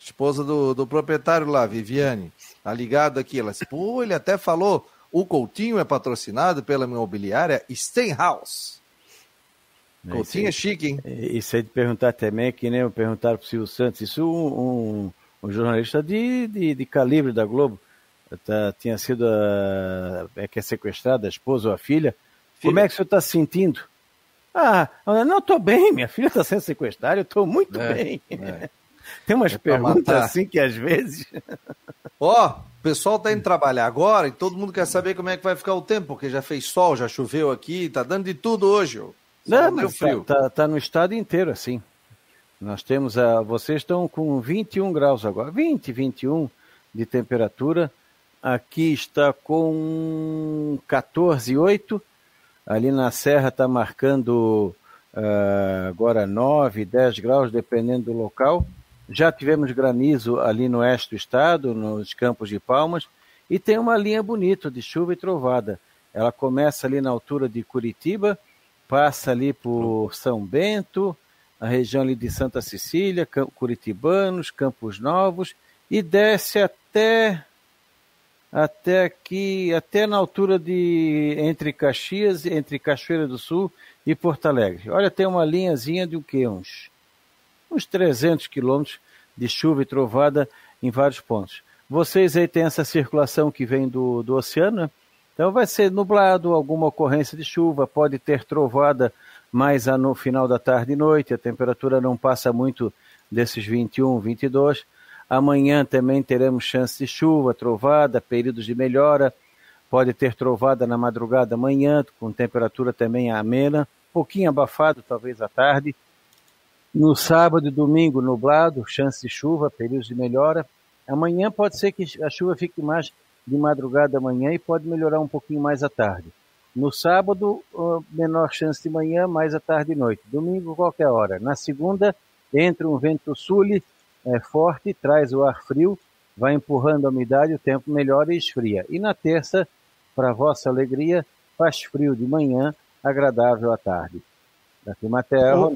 esposa do, do proprietário lá, Viviane. Tá ligado aqui. Ela disse, pô, ele até falou o Coutinho é patrocinado pela imobiliária Steinhaus. É, Coutinho é chique, hein? Isso aí de perguntar também, que nem eu perguntar para o Silvio Santos, isso um, um, um jornalista de, de, de, calibre da Globo, tá, tinha sido a, é que é sequestrada, a esposa ou a filha. filha. Como é que o senhor está se sentindo? Ah, não, estou bem, minha filha está sendo sequestrada, eu estou muito é, bem. É. Tem umas é perguntas assim que às vezes. Ó, oh, o pessoal tá indo trabalhar agora e todo mundo quer saber como é que vai ficar o tempo, porque já fez sol, já choveu aqui, tá dando de tudo hoje. Não, mas frio. Tá, tá, tá, no estado inteiro assim. Nós temos a. Vocês estão com 21 graus agora, 20, 21 de temperatura. Aqui está com 14,8. Ali na Serra está marcando uh, agora 9, 10 graus, dependendo do local. Já tivemos granizo ali no oeste do estado, nos Campos de Palmas, e tem uma linha bonita de chuva e trovada. Ela começa ali na altura de Curitiba, passa ali por São Bento, a região ali de Santa Cecília, Curitibanos, Campos Novos, e desce até até aqui, até na altura de entre Caxias, entre Cachoeira do Sul e Porto Alegre. Olha, tem uma linhazinha de o quê? Uns, uns 300 quilômetros de chuva e trovada em vários pontos. Vocês aí têm essa circulação que vem do, do oceano, né? então vai ser nublado, alguma ocorrência de chuva, pode ter trovada mais no final da tarde e noite, a temperatura não passa muito desses 21, 22 Amanhã também teremos chance de chuva, trovada, períodos de melhora. Pode ter trovada na madrugada amanhã, com temperatura também amena, pouquinho abafado, talvez à tarde. No sábado e domingo, nublado, chance de chuva, períodos de melhora. Amanhã pode ser que a chuva fique mais de madrugada amanhã e pode melhorar um pouquinho mais à tarde. No sábado, menor chance de manhã, mais à tarde e noite. Domingo, qualquer hora. Na segunda, entra um vento sul é forte, traz o ar frio, vai empurrando a umidade, o tempo melhora e esfria. E na terça, para vossa alegria, faz frio de manhã, agradável à tarde. Da Climaterra.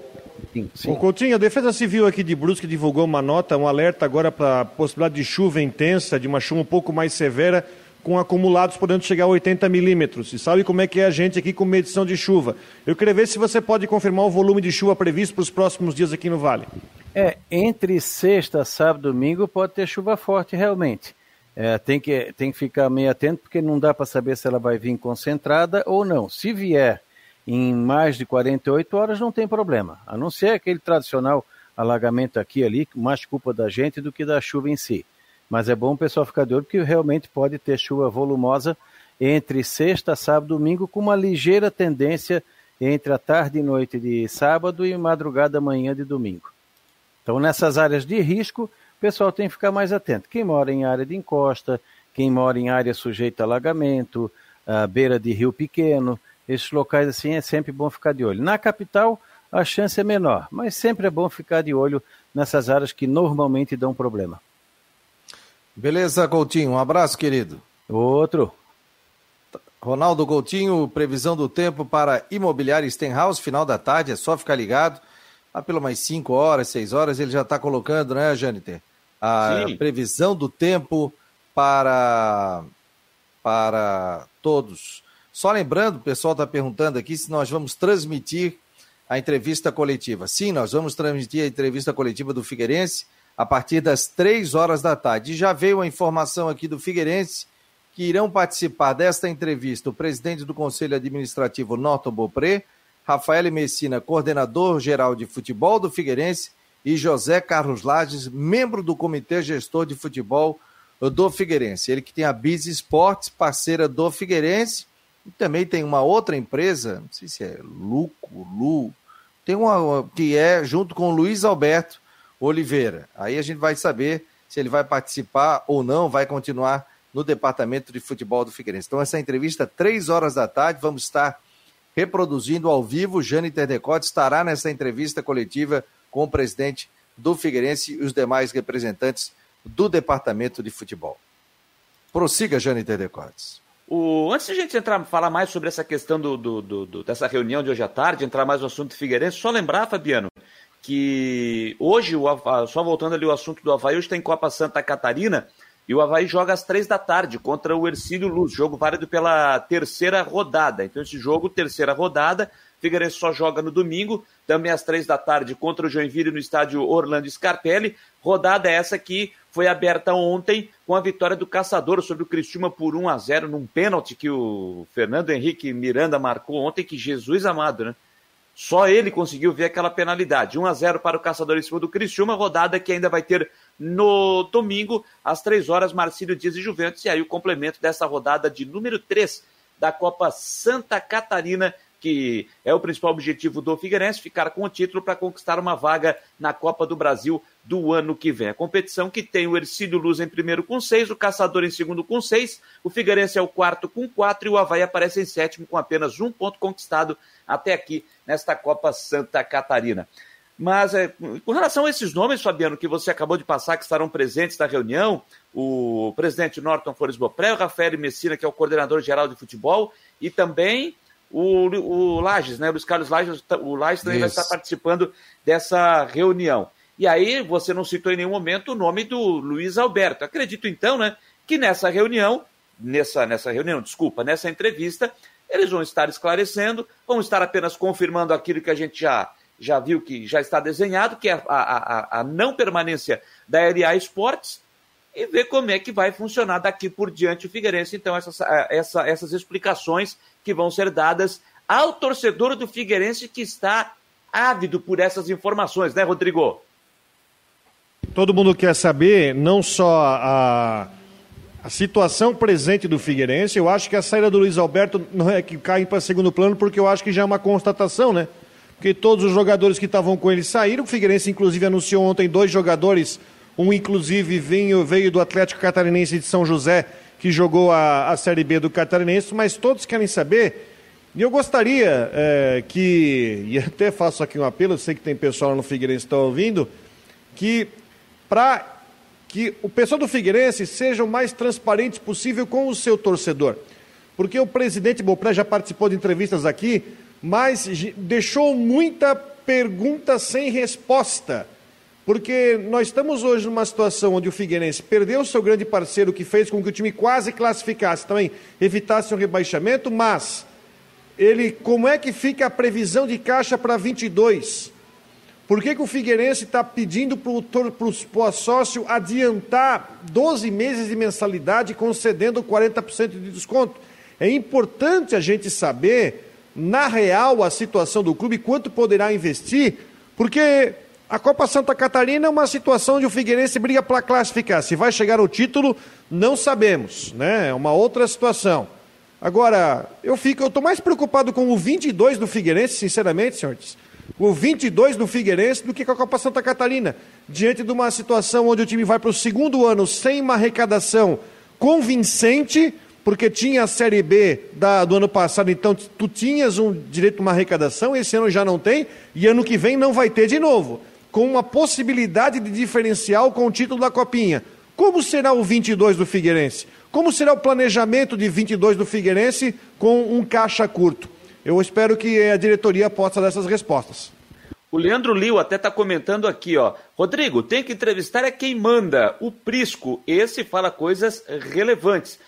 Sim, sim. O Coutinho, a Defesa Civil aqui de Brusque divulgou uma nota, um alerta agora para a possibilidade de chuva intensa, de uma chuva um pouco mais severa, com acumulados podendo chegar a 80 milímetros. E sabe como é que é a gente aqui com medição de chuva. Eu queria ver se você pode confirmar o volume de chuva previsto para os próximos dias aqui no Vale. É, entre sexta, sábado e domingo pode ter chuva forte realmente. É, tem, que, tem que ficar meio atento porque não dá para saber se ela vai vir concentrada ou não. Se vier em mais de 48 horas, não tem problema. A não ser aquele tradicional alagamento aqui e ali, mais culpa da gente do que da chuva em si. Mas é bom o pessoal ficar de olho porque realmente pode ter chuva volumosa entre sexta, sábado e domingo, com uma ligeira tendência entre a tarde e noite de sábado e madrugada manhã de domingo. Então, nessas áreas de risco, o pessoal tem que ficar mais atento. Quem mora em área de encosta, quem mora em área sujeita a alagamento, à beira de rio pequeno, esses locais assim é sempre bom ficar de olho. Na capital, a chance é menor, mas sempre é bom ficar de olho nessas áreas que normalmente dão problema. Beleza, Coutinho. Um abraço, querido. Outro. Ronaldo Coutinho, previsão do tempo para Imobiliário Stenhouse, final da tarde, é só ficar ligado lá pelo mais 5 horas, 6 horas, ele já está colocando, né, Jâniter? A Sim. previsão do tempo para, para todos. Só lembrando, o pessoal está perguntando aqui se nós vamos transmitir a entrevista coletiva. Sim, nós vamos transmitir a entrevista coletiva do Figueirense a partir das 3 horas da tarde. E já veio a informação aqui do Figueirense que irão participar desta entrevista o presidente do Conselho Administrativo Norton Bopré, Rafael Messina, coordenador geral de futebol do Figueirense, e José Carlos Lages, membro do Comitê Gestor de Futebol do Figueirense. Ele que tem a Biz Esportes, parceira do Figueirense, e também tem uma outra empresa, não sei se é Luco, Lu, tem uma que é junto com o Luiz Alberto Oliveira. Aí a gente vai saber se ele vai participar ou não, vai continuar no departamento de futebol do Figueirense. Então, essa entrevista, três horas da tarde, vamos estar reproduzindo ao vivo. Jane Terdecote estará nessa entrevista coletiva com o presidente do Figueirense e os demais representantes do departamento de futebol. Prossiga, Jane Terdecotes. O, antes de a gente entrar falar mais sobre essa questão do, do, do, dessa reunião de hoje à tarde, entrar mais no assunto do Figueirense, só lembrar, Fabiano, que hoje, o, só voltando ali o assunto do Havaí, hoje tem Copa Santa Catarina, e o Havaí joga às três da tarde contra o Ercílio Luz, jogo válido pela terceira rodada. Então, esse jogo, terceira rodada, Figueirense só joga no domingo, também às três da tarde contra o Joinville no estádio Orlando Scarpelli. Rodada essa que foi aberta ontem com a vitória do Caçador sobre o Cristiúma por 1 a 0 num pênalti que o Fernando Henrique Miranda marcou ontem, que Jesus amado, né? Só ele conseguiu ver aquela penalidade. 1 a 0 para o Caçador em cima do Criciúma, rodada que ainda vai ter no domingo, às 3 horas, Marcílio Dias e Juventus. E aí o complemento dessa rodada de número 3 da Copa Santa Catarina, que é o principal objetivo do Figueirense, ficar com o título para conquistar uma vaga na Copa do Brasil do ano que vem. A competição que tem o Ercílio Luz em primeiro com seis, o Caçador em segundo com seis, o Figueirense é o quarto com quatro e o Havaí aparece em sétimo com apenas um ponto conquistado até aqui nesta Copa Santa Catarina. Mas é, com relação a esses nomes, Fabiano, que você acabou de passar, que estarão presentes na reunião, o presidente Norton Flores Bopré, o Rafael Messina, que é o coordenador geral de futebol, e também o, o Lages, né? O Luiz Carlos Lages, o Lages também vai estar participando dessa reunião. E aí você não citou em nenhum momento o nome do Luiz Alberto. Acredito então, né, que nessa reunião, nessa, nessa reunião, desculpa, nessa entrevista, eles vão estar esclarecendo, vão estar apenas confirmando aquilo que a gente já, já viu que já está desenhado, que é a, a, a não permanência da RA Esportes, e ver como é que vai funcionar daqui por diante o Figueirense. Então, essas, essa, essas explicações que vão ser dadas ao torcedor do Figueirense que está ávido por essas informações, né, Rodrigo? Todo mundo quer saber não só a, a situação presente do Figueirense, eu acho que a saída do Luiz Alberto não é que cai para segundo plano, porque eu acho que já é uma constatação, né? Porque todos os jogadores que estavam com ele saíram, o Figueirense inclusive anunciou ontem dois jogadores, um inclusive veio, veio do Atlético Catarinense de São José, que jogou a, a Série B do Catarinense, mas todos querem saber e eu gostaria é, que, e até faço aqui um apelo, eu sei que tem pessoal no Figueirense que está ouvindo, que para que o pessoal do Figueirense seja o mais transparente possível com o seu torcedor. Porque o presidente Bopré já participou de entrevistas aqui, mas deixou muita pergunta sem resposta. Porque nós estamos hoje numa situação onde o Figueirense perdeu o seu grande parceiro, que fez com que o time quase classificasse, também evitasse um rebaixamento, mas ele, como é que fica a previsão de caixa para 22? Por que, que o Figueirense está pedindo para o sócio adiantar 12 meses de mensalidade, concedendo 40% de desconto? É importante a gente saber, na real, a situação do clube, quanto poderá investir, porque a Copa Santa Catarina é uma situação onde o Figueirense briga para classificar. Se vai chegar ao título, não sabemos, né? É uma outra situação. Agora, eu fico, eu estou mais preocupado com o 22 do Figueirense, sinceramente, senhores o 22 do Figueirense do que com a Copa Santa Catarina. Diante de uma situação onde o time vai para o segundo ano sem uma arrecadação convincente, porque tinha a Série B da, do ano passado, então tu tinhas um direito a uma arrecadação, esse ano já não tem, e ano que vem não vai ter de novo, com uma possibilidade de diferencial com o título da Copinha. Como será o 22 do Figueirense? Como será o planejamento de 22 do Figueirense com um caixa curto? Eu espero que a diretoria possa dar essas respostas. O Leandro Liu até está comentando aqui, ó. Rodrigo, tem que entrevistar é quem manda. O Prisco, esse fala coisas relevantes.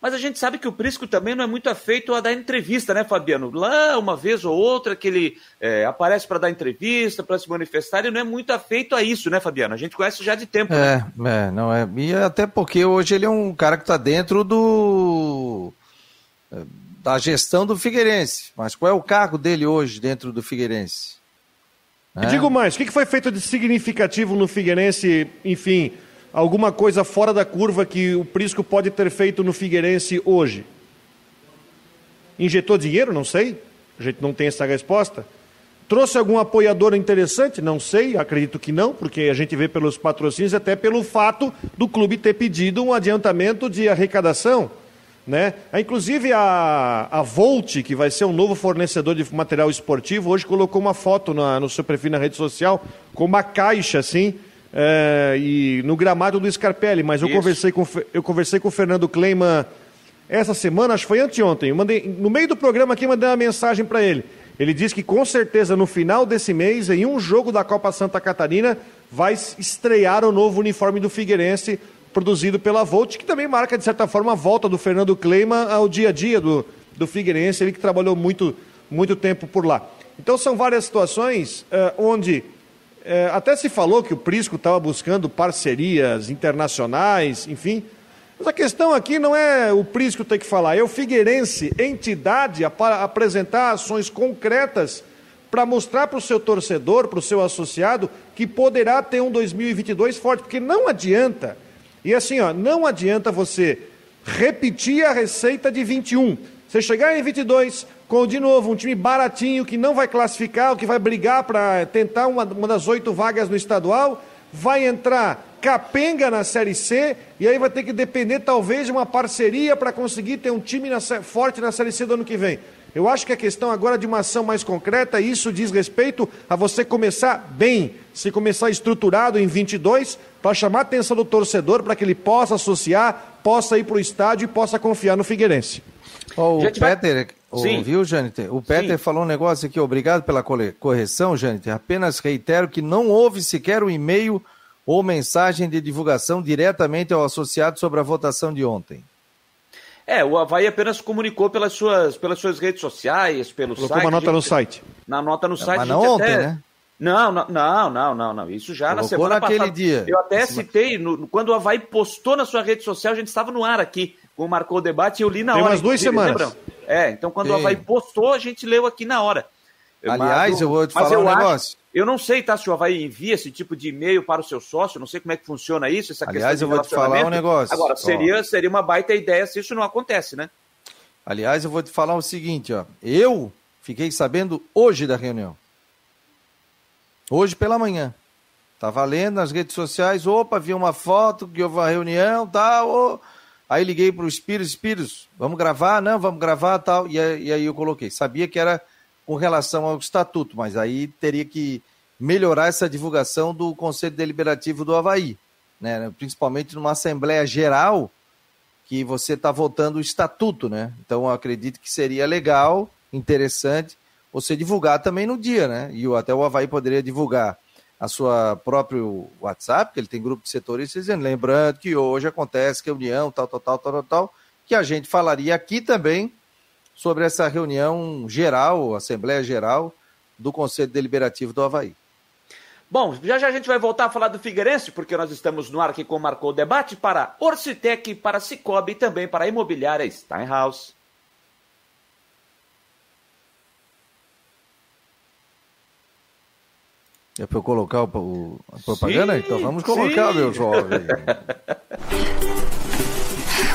Mas a gente sabe que o Prisco também não é muito afeito a dar entrevista, né, Fabiano? Lá, uma vez ou outra, que ele é, aparece para dar entrevista, para se manifestar, ele não é muito afeito a isso, né, Fabiano? A gente conhece já de tempo. É, né? é não é. E até porque hoje ele é um cara que está dentro do da gestão do Figueirense. Mas qual é o cargo dele hoje dentro do Figueirense? É? Digo mais, o que foi feito de significativo no Figueirense, enfim, alguma coisa fora da curva que o Prisco pode ter feito no Figueirense hoje? Injetou dinheiro? Não sei. A gente não tem essa resposta. Trouxe algum apoiador interessante? Não sei, acredito que não, porque a gente vê pelos patrocínios, até pelo fato do clube ter pedido um adiantamento de arrecadação. Né? Inclusive a, a Volt, que vai ser um novo fornecedor de material esportivo, hoje colocou uma foto na, no seu perfil na rede social com uma caixa assim, é, e no gramado do Scarpelli. Mas eu conversei, com, eu conversei com o Fernando Kleiman essa semana, acho que foi anteontem. Eu mandei, no meio do programa aqui, mandei uma mensagem para ele. Ele disse que com certeza no final desse mês, em um jogo da Copa Santa Catarina, vai estrear o novo uniforme do Figueirense produzido pela Volt, que também marca, de certa forma, a volta do Fernando Kleima ao dia a dia do, do Figueirense, ele que trabalhou muito, muito tempo por lá. Então são várias situações uh, onde uh, até se falou que o Prisco estava buscando parcerias internacionais, enfim. Mas a questão aqui não é o Prisco ter que falar, é o Figueirense, entidade, a, a apresentar ações concretas para mostrar para o seu torcedor, para o seu associado, que poderá ter um 2022 forte, porque não adianta e assim, ó, não adianta você repetir a receita de 21. Você chegar em 22, com, de novo, um time baratinho que não vai classificar, que vai brigar para tentar uma, uma das oito vagas no estadual, vai entrar capenga na Série C e aí vai ter que depender talvez de uma parceria para conseguir ter um time na, forte na Série C do ano que vem. Eu acho que a questão agora de uma ação mais concreta, isso diz respeito a você começar bem, se começar estruturado em 22, para chamar a atenção do torcedor, para que ele possa associar, possa ir para o estádio e possa confiar no Figueirense. Oh, o Peter, vai... viu, Jâniter? O Peter Sim. falou um negócio aqui, obrigado pela correção, Jâniter. Apenas reitero que não houve sequer um e-mail ou mensagem de divulgação diretamente ao associado sobre a votação de ontem. É, o Havaí apenas comunicou pelas suas, pelas suas redes sociais, pelo Colocou site. uma nota gente, no site. Na nota no site. Mas não ontem, até... né? Não, não, não, não, não, Isso já Colocou na semana naquele passada. dia. Eu até citei, no, quando o Havaí postou na sua rede social, a gente estava no ar aqui, como marcou o debate, e eu li na Tem hora. umas duas semanas. Lembram? É, então quando Sim. o Havaí postou, a gente leu aqui na hora. Aliás, mas, eu vou te falar um negócio. Eu não sei, tá, se o Havaí envia esse tipo de e-mail para o seu sócio, não sei como é que funciona isso, essa Aliás, eu vou te falar um negócio. Agora, seria, seria uma baita ideia se isso não acontece, né? Aliás, eu vou te falar o seguinte, ó. Eu fiquei sabendo hoje da reunião. Hoje pela manhã. Tava lendo nas redes sociais, opa, vi uma foto que houve uma reunião, tal. Aí liguei para o Espírito, Espírito, vamos gravar? Não, vamos gravar, tal. E, e aí eu coloquei. Sabia que era com relação ao estatuto, mas aí teria que melhorar essa divulgação do Conselho Deliberativo do Havaí, né? principalmente numa Assembleia Geral que você está votando o estatuto, né? Então acredito que seria legal, interessante, você divulgar também no dia, né? E até o Havaí poderia divulgar a sua próprio WhatsApp, que ele tem grupo de setoristas, dizendo, lembrando que hoje acontece reunião, tal, tal, tal, tal, tal, que a gente falaria aqui também sobre essa reunião geral, Assembleia Geral do Conselho Deliberativo do Havaí. Bom, já já a gente vai voltar a falar do Figueirense, porque nós estamos no ar com Marcou o Debate para Orcitec, para Cicobi e também para a imobiliária Steinhaus. É para eu colocar o, o, a propaganda? Sim, então vamos colocar, sim. meu jovem.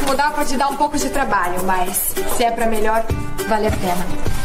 Mudar pode dar um pouco de trabalho, mas se é para melhor, vale a pena.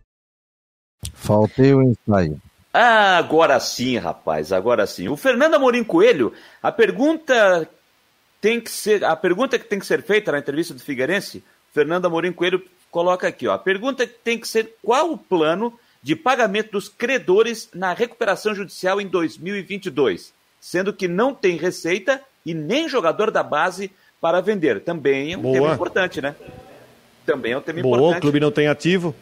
Faltei o ensaio. Ah, agora sim, rapaz, agora sim. O Fernando Amorim Coelho, a pergunta tem que ser, a pergunta que tem que ser feita na entrevista do Figueirense, Fernando Amorim Coelho coloca aqui, ó, a pergunta que tem que ser qual o plano de pagamento dos credores na recuperação judicial em 2022, sendo que não tem receita e nem jogador da base para vender. Também é um Boa. tema importante, né? Também é um tema Boa, importante. O clube não tem ativo.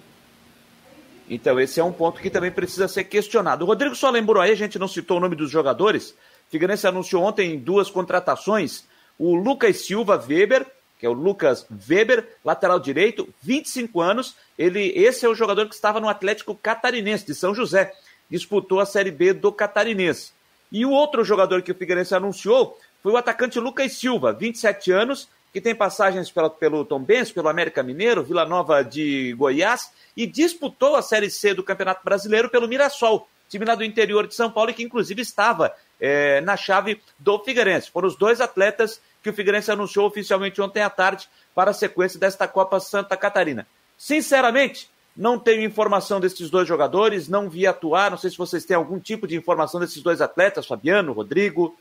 Então, esse é um ponto que também precisa ser questionado. O Rodrigo só lembrou aí, a gente não citou o nome dos jogadores. Figueirense anunciou ontem duas contratações. O Lucas Silva Weber, que é o Lucas Weber, lateral direito, 25 anos. Ele, esse é o jogador que estava no Atlético Catarinense de São José. Disputou a Série B do Catarinense. E o outro jogador que o Figueirense anunciou foi o atacante Lucas Silva, 27 anos, que tem passagens pela, pelo Tom Benz, pelo América Mineiro, Vila Nova de Goiás, e disputou a Série C do Campeonato Brasileiro pelo Mirassol, time lá do interior de São Paulo, que inclusive estava é, na chave do Figueirense. Foram os dois atletas que o Figueirense anunciou oficialmente ontem à tarde para a sequência desta Copa Santa Catarina. Sinceramente, não tenho informação desses dois jogadores, não vi atuar, não sei se vocês têm algum tipo de informação desses dois atletas, Fabiano, Rodrigo.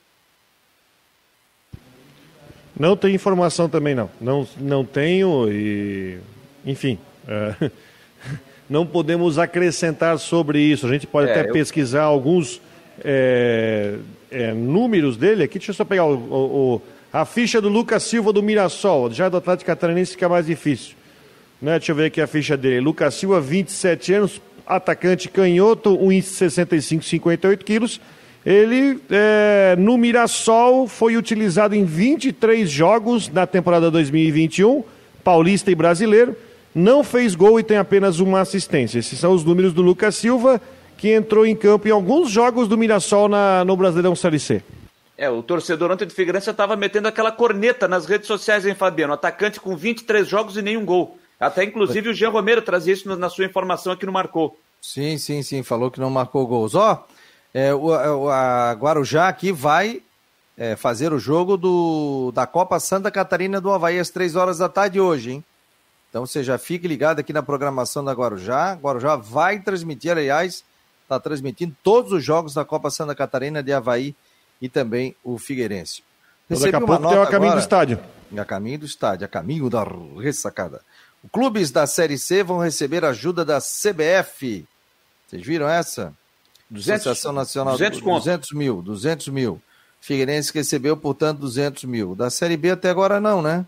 Não tenho informação também, não. Não, não tenho e. Enfim. É, não podemos acrescentar sobre isso. A gente pode é, até eu... pesquisar alguns é, é, números dele aqui. Deixa eu só pegar o, o, o, a ficha do Lucas Silva do Mirassol. Já do Atlético Catarinense fica mais difícil. Né? Deixa eu ver aqui a ficha dele. Lucas Silva, 27 anos, atacante canhoto, 1,65, 58 quilos. Ele, é, no Mirassol, foi utilizado em 23 jogos na temporada 2021, paulista e brasileiro. Não fez gol e tem apenas uma assistência. Esses são os números do Lucas Silva, que entrou em campo em alguns jogos do Mirassol na, no Brasileirão Série C. É, o torcedor ontem de Figueirense estava metendo aquela corneta nas redes sociais, hein, Fabiano? Atacante com 23 jogos e nenhum gol. Até inclusive o Jean Romero trazia isso na sua informação aqui no Marcou. Sim, sim, sim, falou que não marcou gols. Ó, é, o, a Guarujá aqui vai é, fazer o jogo do, da Copa Santa Catarina do Havaí às três horas da tarde hoje, hein? Então você já fique ligado aqui na programação da Guarujá. Guarujá vai transmitir, aliás, está transmitindo todos os jogos da Copa Santa Catarina de Havaí e também o Figueirense. Recebi daqui a pouco tem a caminho agora, do estádio. A caminho do estádio, a caminho da ressacada. Clubes da Série C vão receber ajuda da CBF. Vocês viram essa? 200, Associação Nacional 200, 200 mil, 200 mil. Figueirense recebeu, portanto, 200 mil. Da Série B até agora não, né?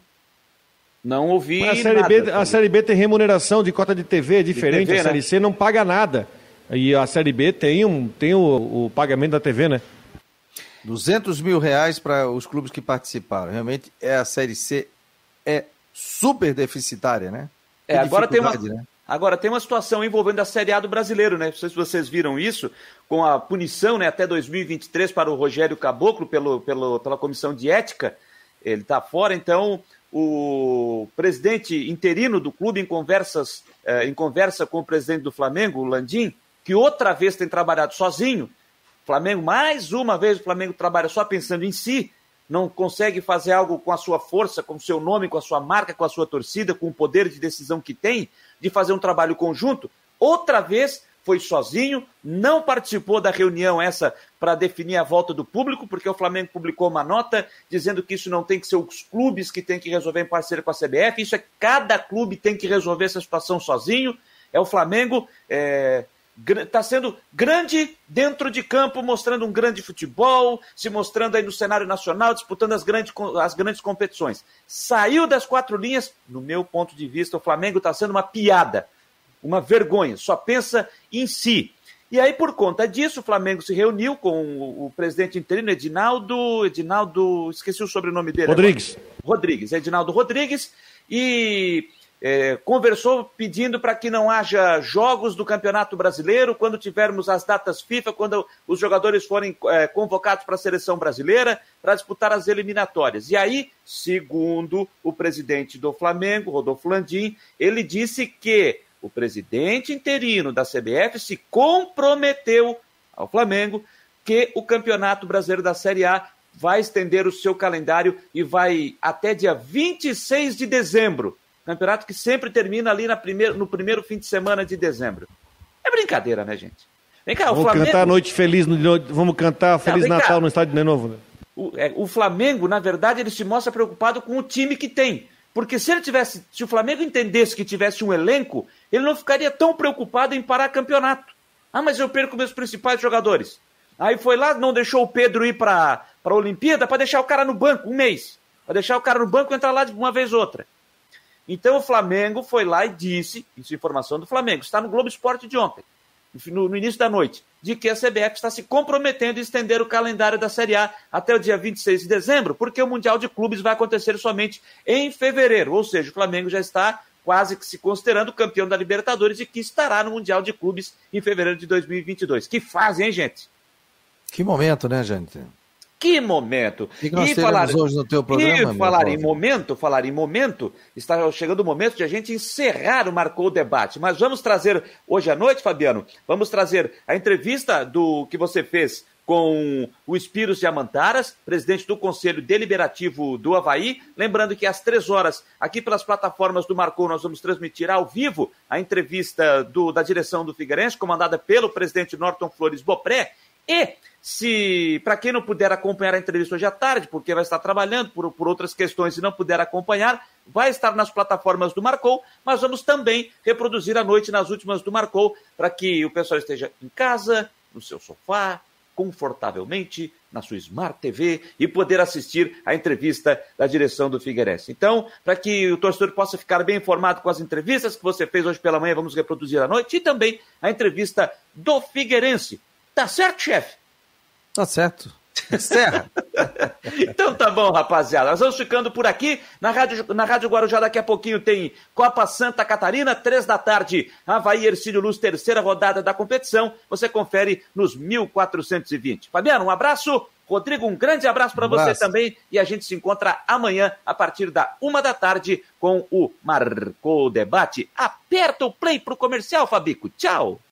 Não ouvi a série, nada, B, a série B tem remuneração de cota de TV, é diferente. De TV, a Série né? C não paga nada. E a Série B tem, um, tem o, o pagamento da TV, né? 200 mil reais para os clubes que participaram. Realmente, é a Série C é super deficitária, né? É, agora tem uma... Né? Agora, tem uma situação envolvendo a Série A do brasileiro, né? Não sei se vocês viram isso, com a punição né, até 2023 para o Rogério Caboclo pelo, pelo, pela comissão de ética. Ele está fora, então o presidente interino do clube, em, conversas, eh, em conversa com o presidente do Flamengo, o Landim, que outra vez tem trabalhado sozinho. Flamengo, mais uma vez, o Flamengo trabalha só pensando em si, não consegue fazer algo com a sua força, com o seu nome, com a sua marca, com a sua torcida, com o poder de decisão que tem, de fazer um trabalho conjunto, outra vez foi sozinho, não participou da reunião essa para definir a volta do público, porque o Flamengo publicou uma nota dizendo que isso não tem que ser os clubes que têm que resolver em parceria com a CBF, isso é cada clube tem que resolver essa situação sozinho. É o Flamengo é, está sendo grande dentro de campo, mostrando um grande futebol, se mostrando aí no cenário nacional, disputando as grandes, as grandes competições. Saiu das quatro linhas, no meu ponto de vista, o Flamengo está sendo uma piada, uma vergonha, só pensa em si. E aí, por conta disso, o Flamengo se reuniu com o presidente interino, Edinaldo. Edinaldo, esqueci o sobrenome dele. Rodrigues. Agora. Rodrigues, Edinaldo Rodrigues. E é, conversou pedindo para que não haja jogos do Campeonato Brasileiro quando tivermos as datas FIFA, quando os jogadores forem é, convocados para a seleção brasileira para disputar as eliminatórias. E aí, segundo o presidente do Flamengo, Rodolfo Landim, ele disse que o presidente interino da CBF se comprometeu ao Flamengo que o Campeonato Brasileiro da Série A vai estender o seu calendário e vai até dia 26 de dezembro Campeonato que sempre termina ali na primeiro, no primeiro fim de semana de dezembro. É brincadeira, né, gente? Vem cá, vamos o Flamengo... cantar Noite Feliz, no... vamos cantar Feliz Não, Natal cá. no estádio de novo. Né? O, é, o Flamengo, na verdade, ele se mostra preocupado com o time que tem. Porque se ele tivesse, se o Flamengo entendesse que tivesse um elenco, ele não ficaria tão preocupado em parar campeonato. Ah, mas eu perco meus principais jogadores. Aí foi lá, não deixou o Pedro ir para a Olimpíada para deixar o cara no banco um mês. Para deixar o cara no banco e entrar lá de uma vez outra. Então o Flamengo foi lá e disse, isso é informação do Flamengo, está no Globo Esporte de ontem, no, no, início da noite, de que a CBF está se comprometendo a estender o calendário da Série A até o dia 26 de dezembro, porque o Mundial de Clubes vai acontecer somente em fevereiro, ou seja, o Flamengo já está quase que se considerando campeão da Libertadores e que estará no Mundial de Clubes em fevereiro de 2022. Que fase, hein, gente? Que momento, né, gente? Que momento! E, e falar, hoje no teu programa, e falar em momento, falar em momento, está chegando o momento de a gente encerrar o Marcou o Debate. Mas vamos trazer hoje à noite, Fabiano, vamos trazer a entrevista do que você fez com o Espiros de Amantaras, presidente do Conselho Deliberativo do Havaí. Lembrando que às três horas, aqui pelas plataformas do Marcou, nós vamos transmitir ao vivo a entrevista do, da direção do Figueirense, comandada pelo presidente Norton Flores Bopré. E se, para quem não puder acompanhar a entrevista hoje à tarde, porque vai estar trabalhando por, por outras questões e não puder acompanhar, vai estar nas plataformas do Marcou, mas vamos também reproduzir à noite nas últimas do Marcou, para que o pessoal esteja em casa, no seu sofá, confortavelmente na sua Smart TV e poder assistir a entrevista da direção do Figueirense. Então, para que o torcedor possa ficar bem informado com as entrevistas que você fez hoje pela manhã, vamos reproduzir à noite, e também a entrevista do Figueirense. Tá certo, chefe? Tá certo. Serra. então tá bom, rapaziada. Nós vamos ficando por aqui. Na Rádio, na Rádio Guarujá, daqui a pouquinho tem Copa Santa Catarina, três da tarde. Havaí Ercílio Luz, terceira rodada da competição. Você confere nos 1420. Fabiano, um abraço. Rodrigo, um grande abraço para Um você também. E a gente se encontra amanhã, a partir da uma da tarde, com o Marcou Debate. Aperta o play pro comercial, Fabico. Tchau.